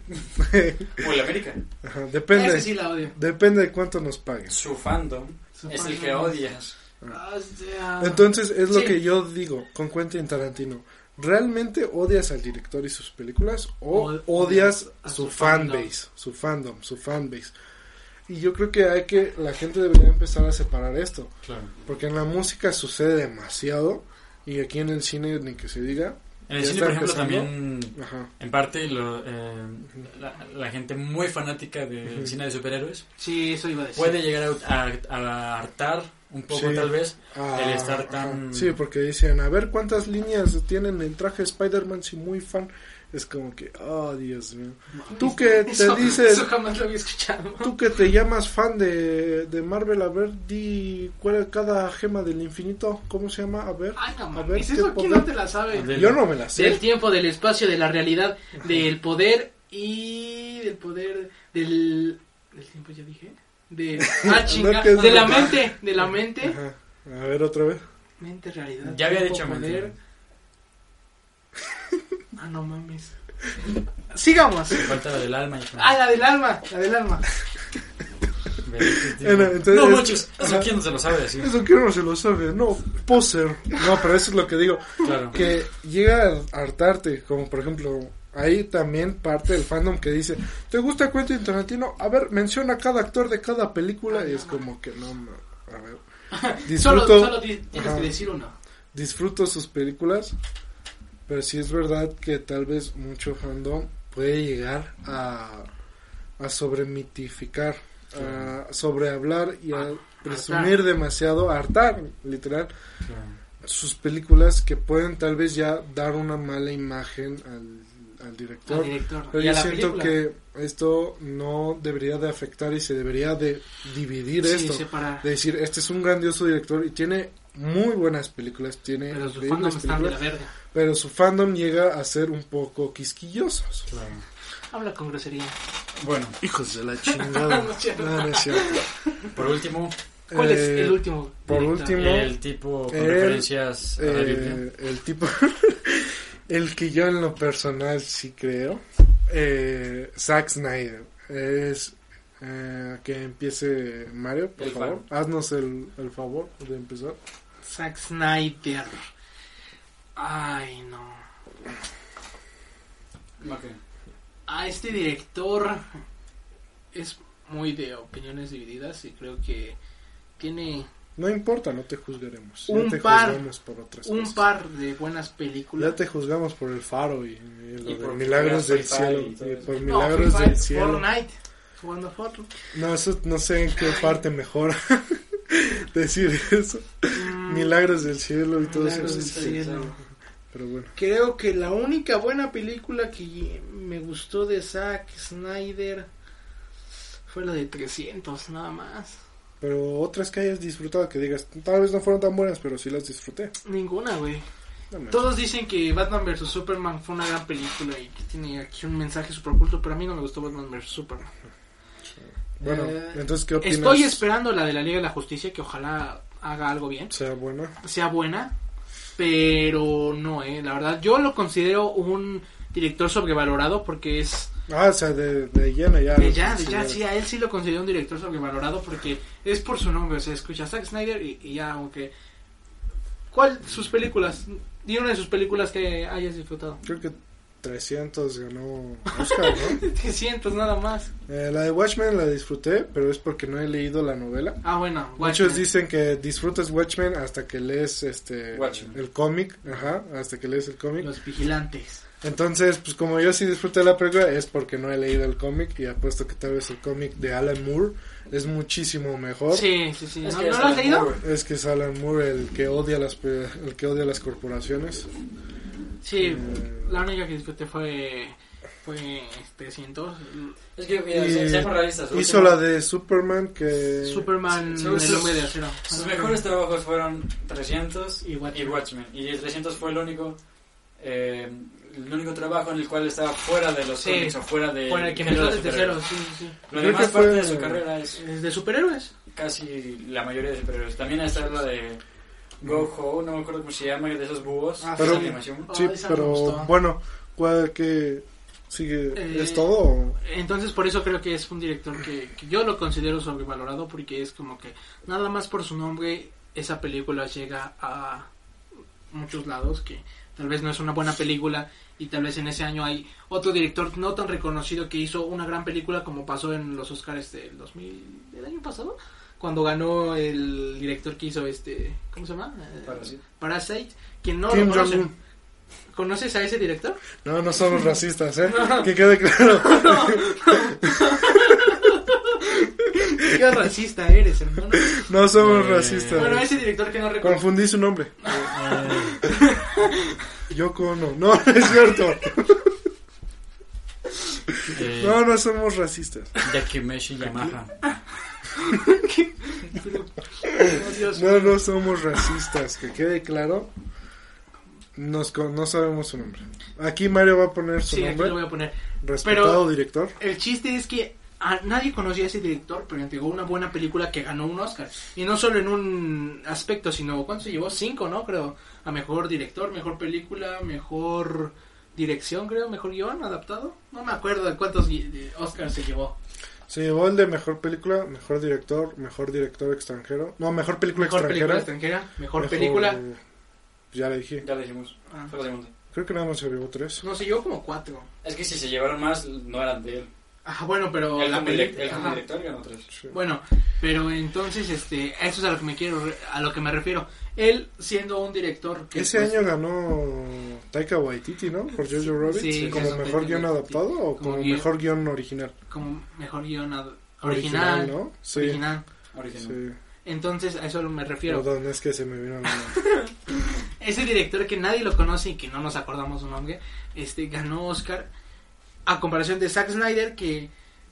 O el América. Ajá, Ese depende. sí la odio. Depende de cuánto nos paguen. Su fandom Su es el fandom. que odias. Ah, Entonces es lo Sí. que yo digo con Quentin Tarantino. ¿Realmente odias al director y sus películas o O- odias a su su fandom. fanbase, su fandom, su fanbase? Y yo creo que hay que la gente debería empezar a separar esto, Claro. porque en la música sucede demasiado y aquí en el cine ni que se diga. En el cine, por ejemplo, empezando. también. Ajá. En parte, lo, eh, la, la gente muy fanática del Ujú. cine de superhéroes Sí, eso iba a decir. puede llegar a, a- a hartar un poco, Sí. tal vez, Ah, el estar tan. Sí, porque dicen, a ver cuántas líneas tienen el traje de Spider-Man si muy fan. Es como que, oh Dios mío. Tú que te Eso- dices- Eso jamás lo había escuchado. Tú que te llamas fan de, de Marvel, a ver, di cuál es cada gema del infinito, ¿cómo se llama? A ver. Ay, no A ver, eso ¿qué quién poder? no te la sabe. Del- Yo no me la Del sé. tiempo, del espacio, de la realidad, del poder y del poder del del tiempo ya dije. De ah, chinga, es de la mente, de la mente, Ajá. A ver, otra vez. mente, realidad. Ya había dicho poder. mentira. Ah, no mames. Sigamos. Falta la del alma. Ah, la del alma, la del alma. Ve, Bueno, entonces- no, muchos. Eso quién no se lo sabe así. Eso que no se lo sabe, no, poser. No, pero eso es lo que digo. Claro. Que llega a hartarte, como por ejemplo, ahí también parte del fandom que dice, ¿te gusta Quentin Tarantino? A ver, menciona a cada actor de cada película y es como que no, a ver. Solo, Disfruto, solo di- tienes que decir uno. disfruto sus películas, pero sí es verdad que tal vez mucho fandom puede llegar a, a sobremitificar, a sobrehablar y a presumir demasiado, a hartar, literal, sus películas que pueden tal vez ya dar una mala imagen al, al director. Al director. Pero yo siento película. que esto no debería de afectar y se debería de dividir Sí, esto. separar. De decir, este es un grandioso director y tiene muy buenas películas, tiene Pero están de la películas, verga. Pero su fandom llega a ser un poco quisquillosos. Claro. Habla con grosería. Bueno, Hijos de la chingada. No. No, es cierto. por último, ¿Cuál es Eh, el último? por último, el tipo con El- referencias a la Biblia. Eh, el tipo, el que yo en lo personal sí creo, eh, Zack Snyder, es eh, que empiece Mario, por El favor, haznos el, el favor de empezar. Zack Snyder. Ay, no. Ok. A este director es muy de opiniones divididas y creo que tiene No importa, no te juzgaremos. Un ya te par- juzgamos por otras un cosas. par de buenas películas. Ya te juzgamos por el faro y, y lo Y de por milagros del cielo. y por No, milagros Free del cielo. Fortnite. Jugando Fortnite. No, eso no sé en qué parte mejora decir eso. Mm, Milagros del cielo y todo Milagros eso. del cielo. Pero bueno. Creo que la única buena película que me gustó de Zack Snyder fue la de 300, nada más. Pero otras que hayas disfrutado que digas, tal vez no fueron tan buenas, pero sí las disfruté. Ninguna, güey. Todos dicen que Batman vs Superman fue una gran película y que tiene aquí un mensaje super oculto, pero a mí no me gustó Batman vs Superman. Bueno, Eh, entonces, ¿qué opinas? Estoy esperando la de la Liga de la Justicia, que ojalá haga algo bien, Sea buena. sea buena, pero no, eh, la verdad, yo lo considero un director sobrevalorado porque es Ah, o sea, de, de lleno ya. de ya, de ya, sí, a él sí lo considero un director sobrevalorado porque es por su nombre, o sea, escucha Zack Snyder y, y ya, aunque... ¿Cuál sus películas? Di una de sus películas que hayas disfrutado. Creo que 300 ganó Oscar, ¿no? 300 nada más. Eh, la de Watchmen la disfruté, pero es porque no he leído la novela. Ah, bueno, Muchos Watchmen. dicen que disfrutas Watchmen hasta que lees este Watchmen. el cómic, ajá, hasta que lees el cómic. Los vigilantes. Entonces, pues como yo sí disfruté la película es porque no he leído el cómic y apuesto que tal vez el cómic de Alan Moore es muchísimo mejor. Sí, sí, sí. Es ¿No, que ¿no es lo has Alan leído? Moore. Es que es Alan Moore el que odia las el que odia las corporaciones. Sí, Eh, la única que disfruté fue fue este 100 Es que, mira, se- seamos realistas. hizo último- la de Superman que Superman, Sí, sus- el hombre de acero. Sus mejores trabajos fueron 300 Y y Watchmen. Watchmen. Y el 300 fue el único eh, el único trabajo en el cual estaba fuera de los Sí. cómics o fuera de Bueno, el que empezó de desde cero, superhéroes. sí, sí, Lo Creo demás parte de su carrera es sí. Es de superhéroes. casi la mayoría de superhéroes. También está la de Go Ho, no me acuerdo cómo se llama, de esos búhos. Ah, Pero- animación. sí, Oh, bueno, ¿cuál que sigue Eh, es todo? o? Entonces por eso creo que es un director que, que yo lo considero sobrevalorado porque es como que nada más por su nombre esa película llega a muchos lados que tal vez no es una buena película y tal vez en ese año hay otro director no tan reconocido que hizo una gran película como pasó en los Oscars del 2000 del año pasado cuando ganó el director que hizo este ¿cómo se llama? Eh, Parasite. Parasite que no Kim lo. Jong-un. ¿Conoces a ese director? No, no somos racistas, ¿eh? Que quede claro. Qué racista eres, hermano. No somos Eh, racistas. Bueno, ese director que no recuerdo. Confundí su nombre. Yoko. No, no es cierto. Eh, No, no somos racistas. Yakimeshi Yamaha. No, no somos racistas. Que quede claro. Nos, no sabemos su nombre. Aquí Mario va a poner su Sí, aquí nombre. lo voy a poner. Respetado pero- director. El chiste es que a nadie conocía a ese director, pero entregó una buena película que ganó un Oscar. Y no solo en un aspecto, sino, ¿cuánto se llevó? Cinco, ¿no? Creo. A mejor director, mejor película, mejor dirección, creo, mejor guion adaptado. No me acuerdo de cuántos Oscars se llevó. Se llevó el de mejor película, mejor director, mejor director extranjero. No, mejor película Mejor película extranjera. extranjera, mejor, Mejor- película. Ya le dije. Ya lo dijimos. Ah. Fue la segunda. Creo que nada más se llevó tres. No, se llevó como cuatro. Es que si se llevaron más, no eran de él. Ajá, bueno, pero Él la direct- director ganó tres. Sí. Bueno, pero entonces, este, eso es a lo que me quiero, re- a lo que me refiero. Él siendo un director que Ese pues, año ganó Taika Waititi, ¿no? Por Jojo Rabbit. Sí, como mejor Taika guion Waititi. adaptado o Como como guión- mejor guion original. como mejor guion ad- original, ¿no? Sí. original. Original. Sí. Entonces, a eso me refiero. Perdón, es que se me vino la Ese director que nadie lo conoce y que no nos acordamos su nombre, este ganó Oscar a comparación de Zack Snyder que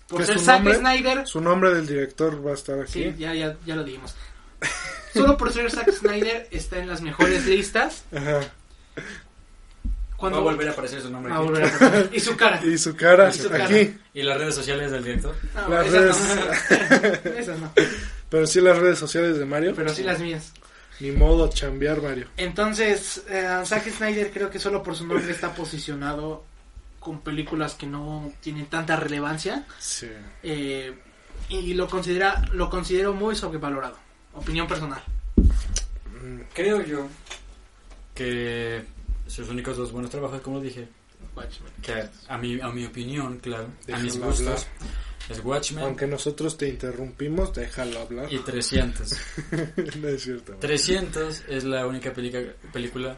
por ¿Qué es ser su Zack nombre? Snyder, Su nombre del director va a estar aquí. sí, ya ya ya lo dijimos. Solo por ser Zack Snyder está en las mejores listas. Ajá. Cuando Va a volver a aparecer su nombre Va a aquí. volver a aparecer. y su cara. Y su cara Y su cara. aquí. Y las redes sociales del director. No, Las esas no. Esas no. Pero sí las redes sociales de Mario. Pero sí las mías. Ni modo chambear, Mario. Entonces, eh, Zack Snyder creo que solo por su nombre está posicionado con películas que no tienen tanta relevancia Sí. eh, y lo considera lo considero muy sobrevalorado. Opinión personal. Mm, Creo yo que sus únicos dos buenos trabajos, como dije, que a mi, a mi opinión, claro, a mis gustos, es Watchmen Aunque nosotros te interrumpimos, déjalo hablar. y 300. no es cierto. Mario. 300 es la única película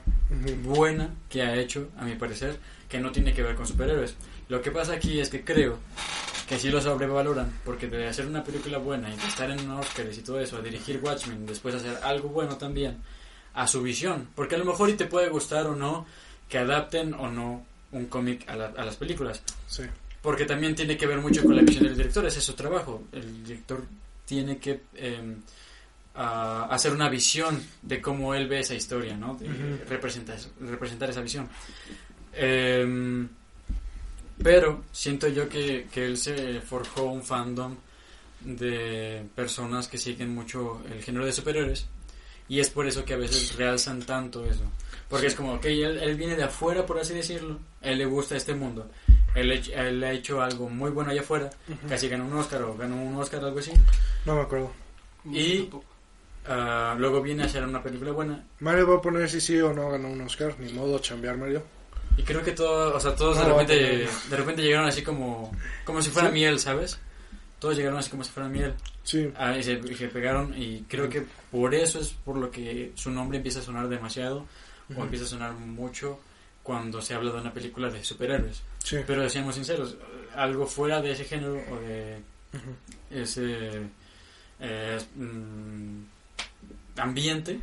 buena que ha hecho, a mi parecer, que no tiene que ver con superhéroes. Lo que pasa aquí es que creo que sí lo sobrevaloran, porque de hacer una película buena y de estar en Oscars y todo eso, a dirigir Watchmen, después hacer algo bueno también, a su visión, porque a lo mejor y te puede gustar o no que adapten o no un cómic a, la- a las películas, Sí. porque también tiene que ver mucho con la visión del director, ese es su trabajo, el director tiene que... em, a hacer una visión de cómo él ve esa historia, ¿no? De representar, representar esa visión. Em, pero siento yo que, que él se forjó un fandom de personas que siguen mucho el género de superhéroes y es por eso que a veces realzan tanto eso. Porque es como, que él, viene de afuera, por así decirlo, él le gusta este mundo, él, él ha hecho algo muy bueno allá afuera, casi ganó un Oscar o ganó un Oscar, algo así. No me acuerdo. Y uh, luego viene a hacer una película buena. Mario va a poner si sí o no ganó un Oscar, ni modo chambear Mario. Y creo que todo, o sea, todos de, repente, de repente llegaron así como, como si fuera miel, ¿sabes? Todos llegaron así como si fuera miel. Sí. Ah, y, se, pegaron y creo que por eso es por lo que su nombre empieza a sonar demasiado o empieza a sonar mucho cuando se habla de una película de superhéroes. Sí. Pero seamos sinceros, algo fuera de ese género o de ese eh, mm, ambiente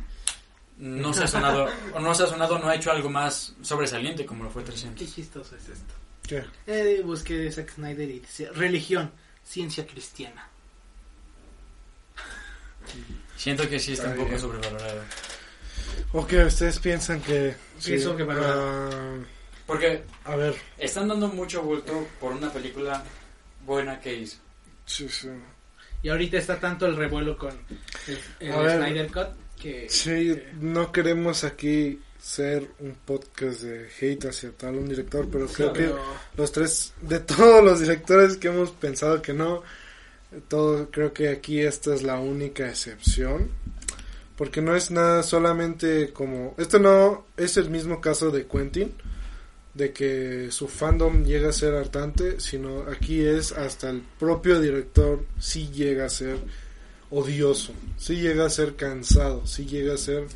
no se ha sonado o no se ha sonado no ha hecho algo más sobresaliente como lo fue 300 qué chistoso es esto. ¿Qué? Eh, busqué de Zack Snyder y dice religión ciencia cristiana siento que sí está un poco sobrevalorado. Ok ustedes piensan que sí, eso que uh, porque a ver. están dando mucho vuelto por una película buena que hizo. Sí sí. Y ahorita está tanto el revuelo con el, Snyder Cut que... Sí, no queremos aquí ser un podcast de hate hacia tal un director, pero creo que los tres, de todos los directores que hemos pensado que no, todo, creo que aquí esta es la única excepción. Porque no es nada solamente como... Esto no es el mismo caso de Quentin de que su fandom llega a ser hartante, sino aquí es hasta el propio director sí llega a ser odioso, sí llega a ser cansado, sí llega a ser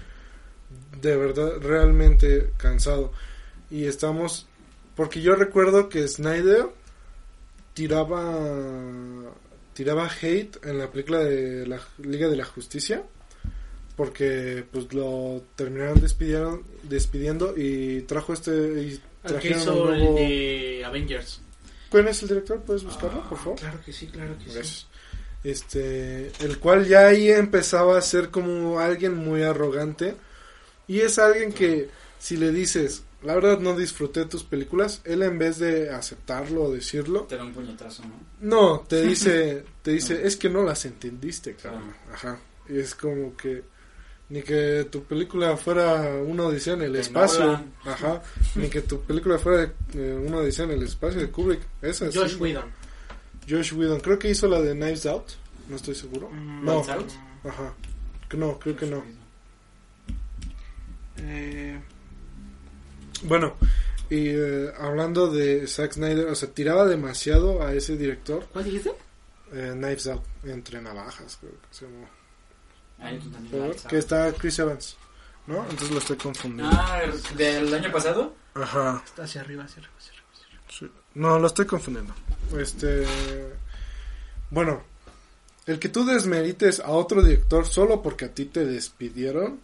de verdad realmente cansado. Y estamos, porque yo recuerdo que Snyder tiraba tiraba hate en la película de la Liga de la Justicia porque pues lo terminaron despidiendo, despidiendo y trajo este que hizo el de Avengers. ¿Quién es el director? ¿Puedes buscarlo, por favor? Claro que sí, claro que sí. Este, el cual ya ahí empezaba a ser como alguien muy arrogante. Y es alguien que, si le dices, la verdad no disfruté tus películas, él en vez de aceptarlo o decirlo. Te da un puñetazo, ¿no? No, te dice, te dice, es que no las entendiste, cabrón. Ajá. Y es como que ni que tu película fuera una odisea en el espacio, ajá, ni que tu película fuera eh, una odisea en el espacio de Kubrick, esa Josh Whedon. Josh Whedon, creo que hizo la de Knives Out, no estoy seguro. Mm, no, Out? ajá, no, creo que no. Eh... Bueno, y eh, hablando de Zack Snyder, o sea, tiraba demasiado a ese director. ¿Cuál dijiste? Eh, Knives Out, entre navajas, creo que se llamó que está Chris Evans, ¿no? Entonces lo estoy confundiendo. Ah, ¿del año pasado? Ajá. Está hacia arriba, hacia arriba, hacia arriba. No, lo estoy confundiendo. Este. Bueno, el que tú desmerites a otro director solo porque a ti te despidieron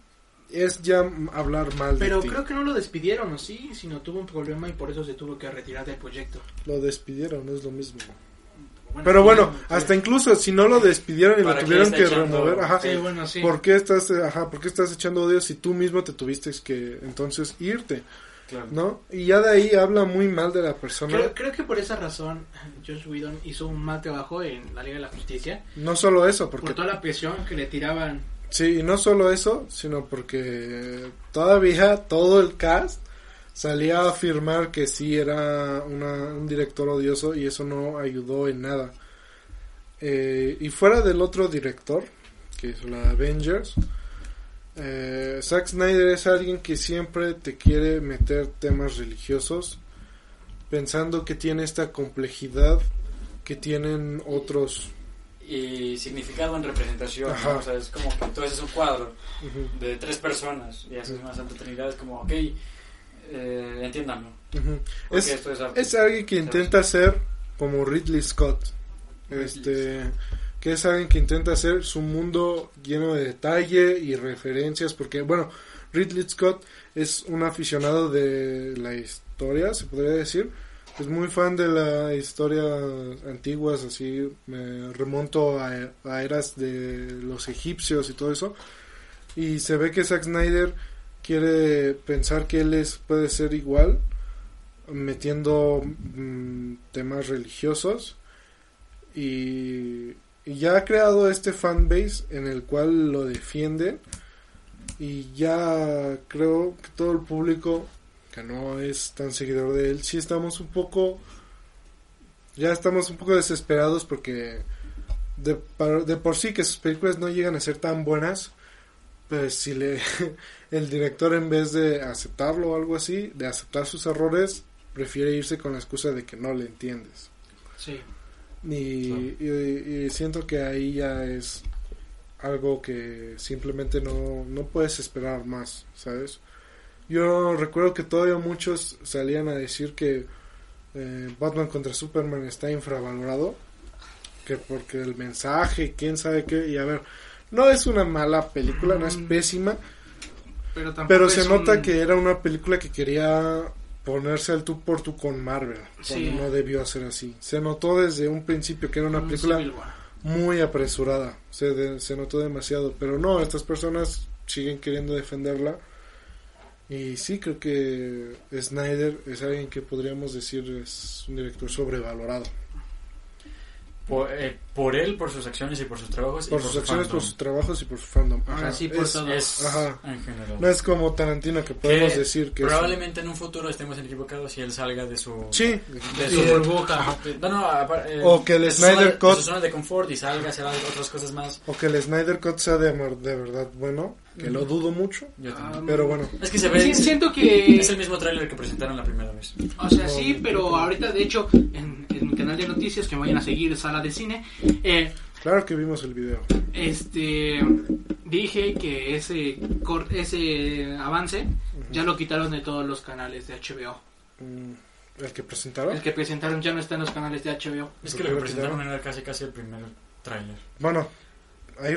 es ya hablar mal Pero de ti. creo que no lo despidieron, ¿o sí? Sino tuvo un problema y por eso se tuvo que retirar del proyecto. Lo despidieron, es lo mismo pero bueno, hasta incluso si no lo despidieron y lo tuvieron que remover, ajá, ¿por qué estás, ajá, por qué estás echando odio si tú mismo te tuviste que entonces irte? ¿No? Y ya de ahí habla muy mal de la persona. Creo, que por esa razón Josh Whedon hizo un mal trabajo en la Liga de la Justicia. No solo eso, porque... Por toda la presión que le tiraban. Sí, y no solo eso, sino porque todavía todo el cast salía a afirmar que sí era un director odioso y eso no ayudó en nada. Eh, y fuera del otro director, que es la Avengers, eh, Zack Snyder es alguien que siempre te quiere meter temas religiosos, pensando que tiene esta complejidad que tienen otros. Y significado en representación, o sea, es como que tú haces un cuadro de tres personas y haces una Santa Trinidad, es como, ok, eh, entiéndanlo. es, alguien que intenta ser como Ridley Scott. Este que es alguien que intenta hacer su mundo lleno de detalle y referencias porque bueno Ridley Scott es un aficionado de la historia se podría decir pues muy fan de la historia antiguas, así remonto a, a eras de los egipcios y todo eso. Y se ve que Zack Snyder quiere pensar que él es, puede ser igual, metiendo mm, temas religiosos. Y, y ya ha creado este fanbase en el cual lo defiende. Y ya creo que todo el público que no es tan seguidor de él, sí estamos un poco, ya estamos un poco desesperados porque de, de por sí que sus películas no llegan a ser tan buenas, pues si le, el director en vez de aceptarlo o algo así, de aceptar sus errores, prefiere irse con la excusa de que no le entiendes. Sí. Y, y- y siento que ahí ya es algo que simplemente no, no puedes esperar más, ¿sabes? Yo recuerdo que todavía muchos salían a decir que eh, Batman contra Superman está infravalorado, que porque el mensaje, quién sabe qué, y a ver, no es una mala película, no es Mm. pésima, Pero pero se nota un- que era una película que quería ponerse al tú por tú con Marvel, Sí. cuando no debió hacer así. Se notó desde un principio que era una un película muy apresurada, se, de- se notó demasiado, pero no, estas personas siguen queriendo defenderla. Y sí, creo que Snyder es alguien que podríamos decir es un director sobrevalorado. Por, eh, por él, por sus acciones y por sus trabajos. y Por sus su acciones, fandom. por sus trabajos y por su fandom. Ajá, sí, por es- todo. Es Ajá. en general. No es como Tarantino que podemos Que decir que es- Probablemente en un futuro estemos equivocados si él salga de su... Sí, de Su burbuja. No, no, eh, O que el Snyder Cut- de su zona de confort y salga a hacer otras cosas más. o que el Snyder Cut sea de, amor- de verdad bueno, que lo dudo mucho, Yo Ah, pero bueno. Es que se ve... Sí, siento que Es el mismo tráiler que presentaron la primera vez. O sea, sí, pero ahorita, de hecho, en, en mi canal noticias, que me vayan a seguir, Sala de Cine, eh, Claro que vimos el video. este, dije que ese, cor- ese avance ya lo quitaron de todos los canales de HBO. Mm, ¿El que presentaron? El que presentaron ya no está en los canales de HBO. Es que lo que presentaron era casi casi el primer tráiler. Bueno, ahí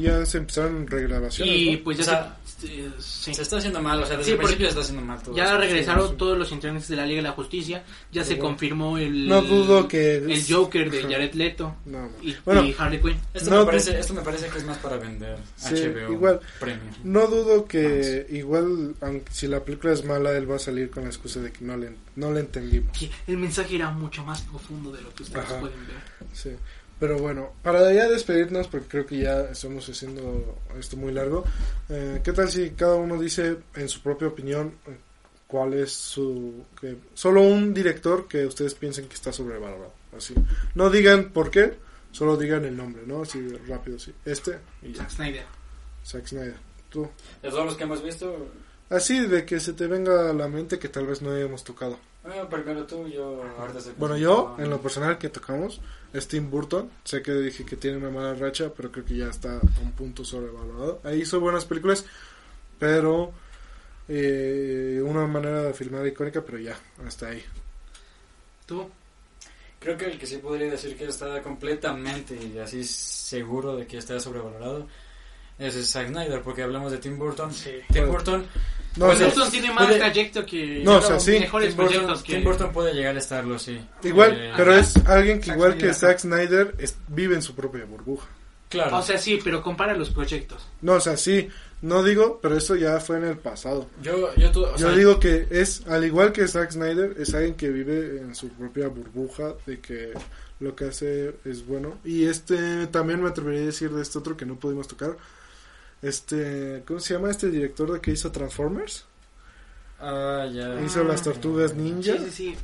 ya se empezaron regrabaciones. Y ¿no? pues ya O sea, se, eh, sí. Se está haciendo mal, o sea, desde Sí, el principio se está haciendo mal todo. Ya esto. regresaron sí, sí. todos los integrantes de la Liga de la Justicia. Ya se Pero- confirmó el, No dudo que el es- Joker de. Jared Leto No. y, Bueno, y Harley Quinn. Esto, No, me parece, esto me parece que es más para vender Sí, HBO igual. Premium. No dudo que igual, aunque si la película es mala, él va a salir con la excusa de que no le, no le entendimos. Que el mensaje era mucho más profundo de lo que ustedes Ajá. pueden ver. Sí. Pero bueno, para ya despedirnos, porque creo que ya estamos haciendo esto muy largo, eh, ¿qué tal si cada uno dice en su propia opinión eh, cuál es su... Que, solo un director que ustedes piensen que está sobrevalorado? Así. No digan por qué, solo digan el nombre, ¿no? Así rápido, sí. Este y ya. Zack Snyder. Zack Snyder. Tú. De todos los que hemos visto, Así de que se te venga a la mente que tal vez no hayamos tocado. eh, primero tú, yo ahorita Bueno, yo, en lo personal que tocamos, es Tim Burton. Sé que dije que tiene una mala racha, pero creo que ya está a un punto sobrevalorado. Ahí hizo buenas películas, pero eh, una manera de filmar icónica, pero ya, hasta ahí. ¿Tú? Creo que el que sí podría decir que está completamente y así seguro de que está sobrevalorado es Zack Snyder, porque hablamos de Tim Burton. Sí. Tim Bueno, Burton, No, Pues o sea, Burton tiene más puede- trayecto que No, o sea, sí. mejores Tim Burton, proyectos que Tim Burton puede llegar a estarlo, sí. igual, Eh, pero es alguien que Zack igual Snyder, que Zack Snyder es- vive en su propia burbuja. Claro. O sea, sí, pero compara los proyectos. No, o sea, sí, no digo, pero eso ya fue en el pasado. yo, yo, Yo sea, digo que es, al igual que Zack Snyder, es alguien que vive en su propia burbuja de que lo que hace es bueno. Y este, también me atrevería a decir de este otro que no pudimos tocar. Este, ¿cómo se llama este director de que hizo Transformers? Ah, ya. Hizo las tortugas Sí, ninja. sí, sí.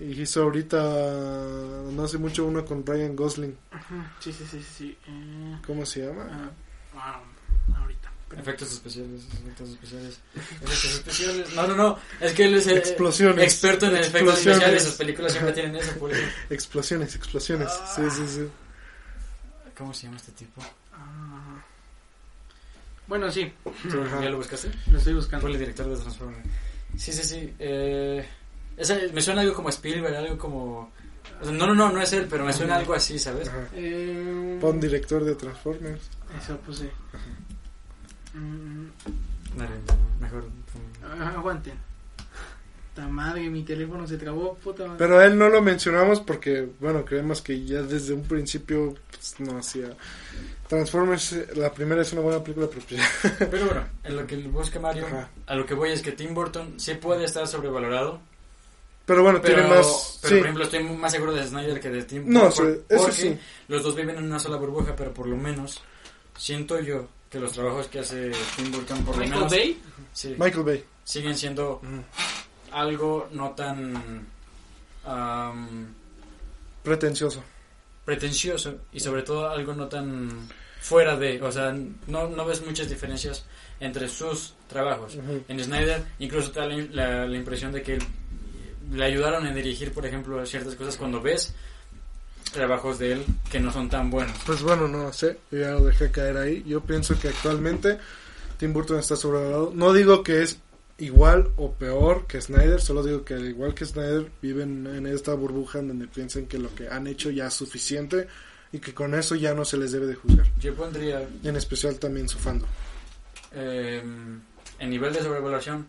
Y hizo ahorita, no hace mucho, uno con Ryan Gosling. Ajá, Sí, sí, sí, sí. sí. Eh, ¿Cómo se llama? ah, ah, ahorita. Efectos especiales, efectos especiales. Efectos especiales. No, no, no. Es que él es el Explosiones. experto en efectos Explosiones. especiales. Sus películas siempre tienen eso. Por eso. Explosiones, explosiones. Sí, sí, sí. ¿Cómo se llama este tipo? Bueno, sí, Ajá. ¿Ya lo buscaste? lo estoy buscando. Fue el director de Transformers. Sí, sí, sí. Eh, esa- me suena algo como Spielberg, algo como... o sea, no, no, no, no es él, pero me suena algo así, ¿sabes? Eh, Pon director de Transformers. Eso puse. Mm, no, mejor... aguanten. Puta madre, mi teléfono se trabó, puta madre. Pero a él no lo mencionamos porque, bueno, creemos que ya desde un principio pues, no hacía. Transformers, la primera es una buena película, pero pues, Pero bueno, en lo que busca Mario, Ajá. a lo que voy es que Tim Burton sí puede estar sobrevalorado. Pero bueno, Pero, tiene más. pero sí. por ejemplo, estoy más seguro de Snyder que de Tim No, Burton. sí, eso porque sí. los dos viven en una sola burbuja, pero por lo menos siento yo que los trabajos que hace Tim Burton, por lo Michael menos, Bay, sí, Michael Bay. siguen siendo. Algo no tan am, Pretencioso. pretencioso y sobre todo algo no tan fuera de, o sea, no, no ves muchas diferencias entre sus trabajos. Ujú. En Snyder incluso te da la, la- la impresión de que le ayudaron a dirigir, por ejemplo, ciertas cosas cuando ves trabajos de él que no son tan buenos. Pues bueno, no sé, ya lo dejé caer ahí. Yo pienso que actualmente Tim Burton está sobrevalorado. No digo que es igual o peor que Snyder, solo digo que al igual que Snyder viven en esta burbuja en donde piensan que lo que han hecho ya es suficiente y que con eso ya no se les debe de juzgar. Yo pondría en especial también su fandom. eh, en nivel de sobrevaloración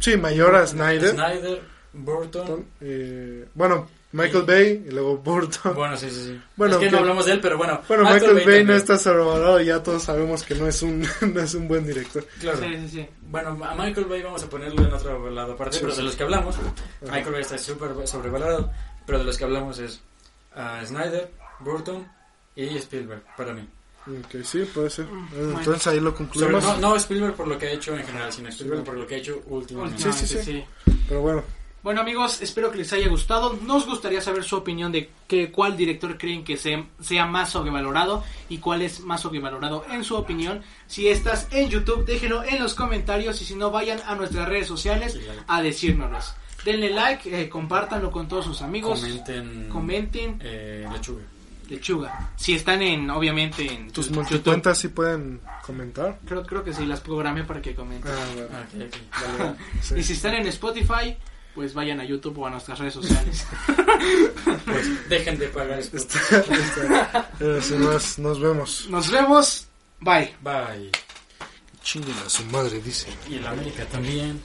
Sí, mayor a Snyder. Snyder, Burton. eh, bueno, Michael Bay y luego Burton. Bueno, sí, sí, sí. Bueno, es que no aunque- hablamos de él, pero bueno. Bueno, Michael, Bay, no está sobrevalorado y ya todos sabemos que no es un, no es un buen director. Claro. sí, sí, sí. Bueno, a Michael Bay vamos a ponerlo en otro lado aparte, Sí, pero sí. de los que hablamos, Ajá. Michael Bay está súper sobrevalorado, pero de los que hablamos es ah, Snyder, Burton y Spielberg, para mí. Ok, sí, puede ser. Mm, bueno. Entonces ahí lo Sobre- concluimos. no, no Spielberg por lo que ha hecho en general, sino Spielberg por lo que ha hecho últimamente. Sí, sí, sí. Pero bueno, Bueno amigos, espero que les haya gustado. Nos gustaría saber su opinión de que, cuál director creen que sea, sea más sobrevalorado y cuál es más sobrevalorado en su opinión. Si estás en YouTube, déjenlo en los comentarios y si no, vayan a nuestras redes sociales a decírnoslos. Denle like, eh, compártanlo con todos sus amigos. Comenten, Comenten eh, lechuga. lechuga. Si están en, obviamente, en tus multicuentas sí pueden comentar. Creo, creo que sí, las programé para que comenten. Ah, bueno. Ah, ok, ok. Vale, vale. Sí. Y si están en Spotify, pues vayan a YouTube o a nuestras redes sociales. Pues dejen de pagar esto. Está- está. Eh, sin más, nos vemos. Nos vemos. Bye. Bye. Chinguen a su madre, dice. Y en la América también.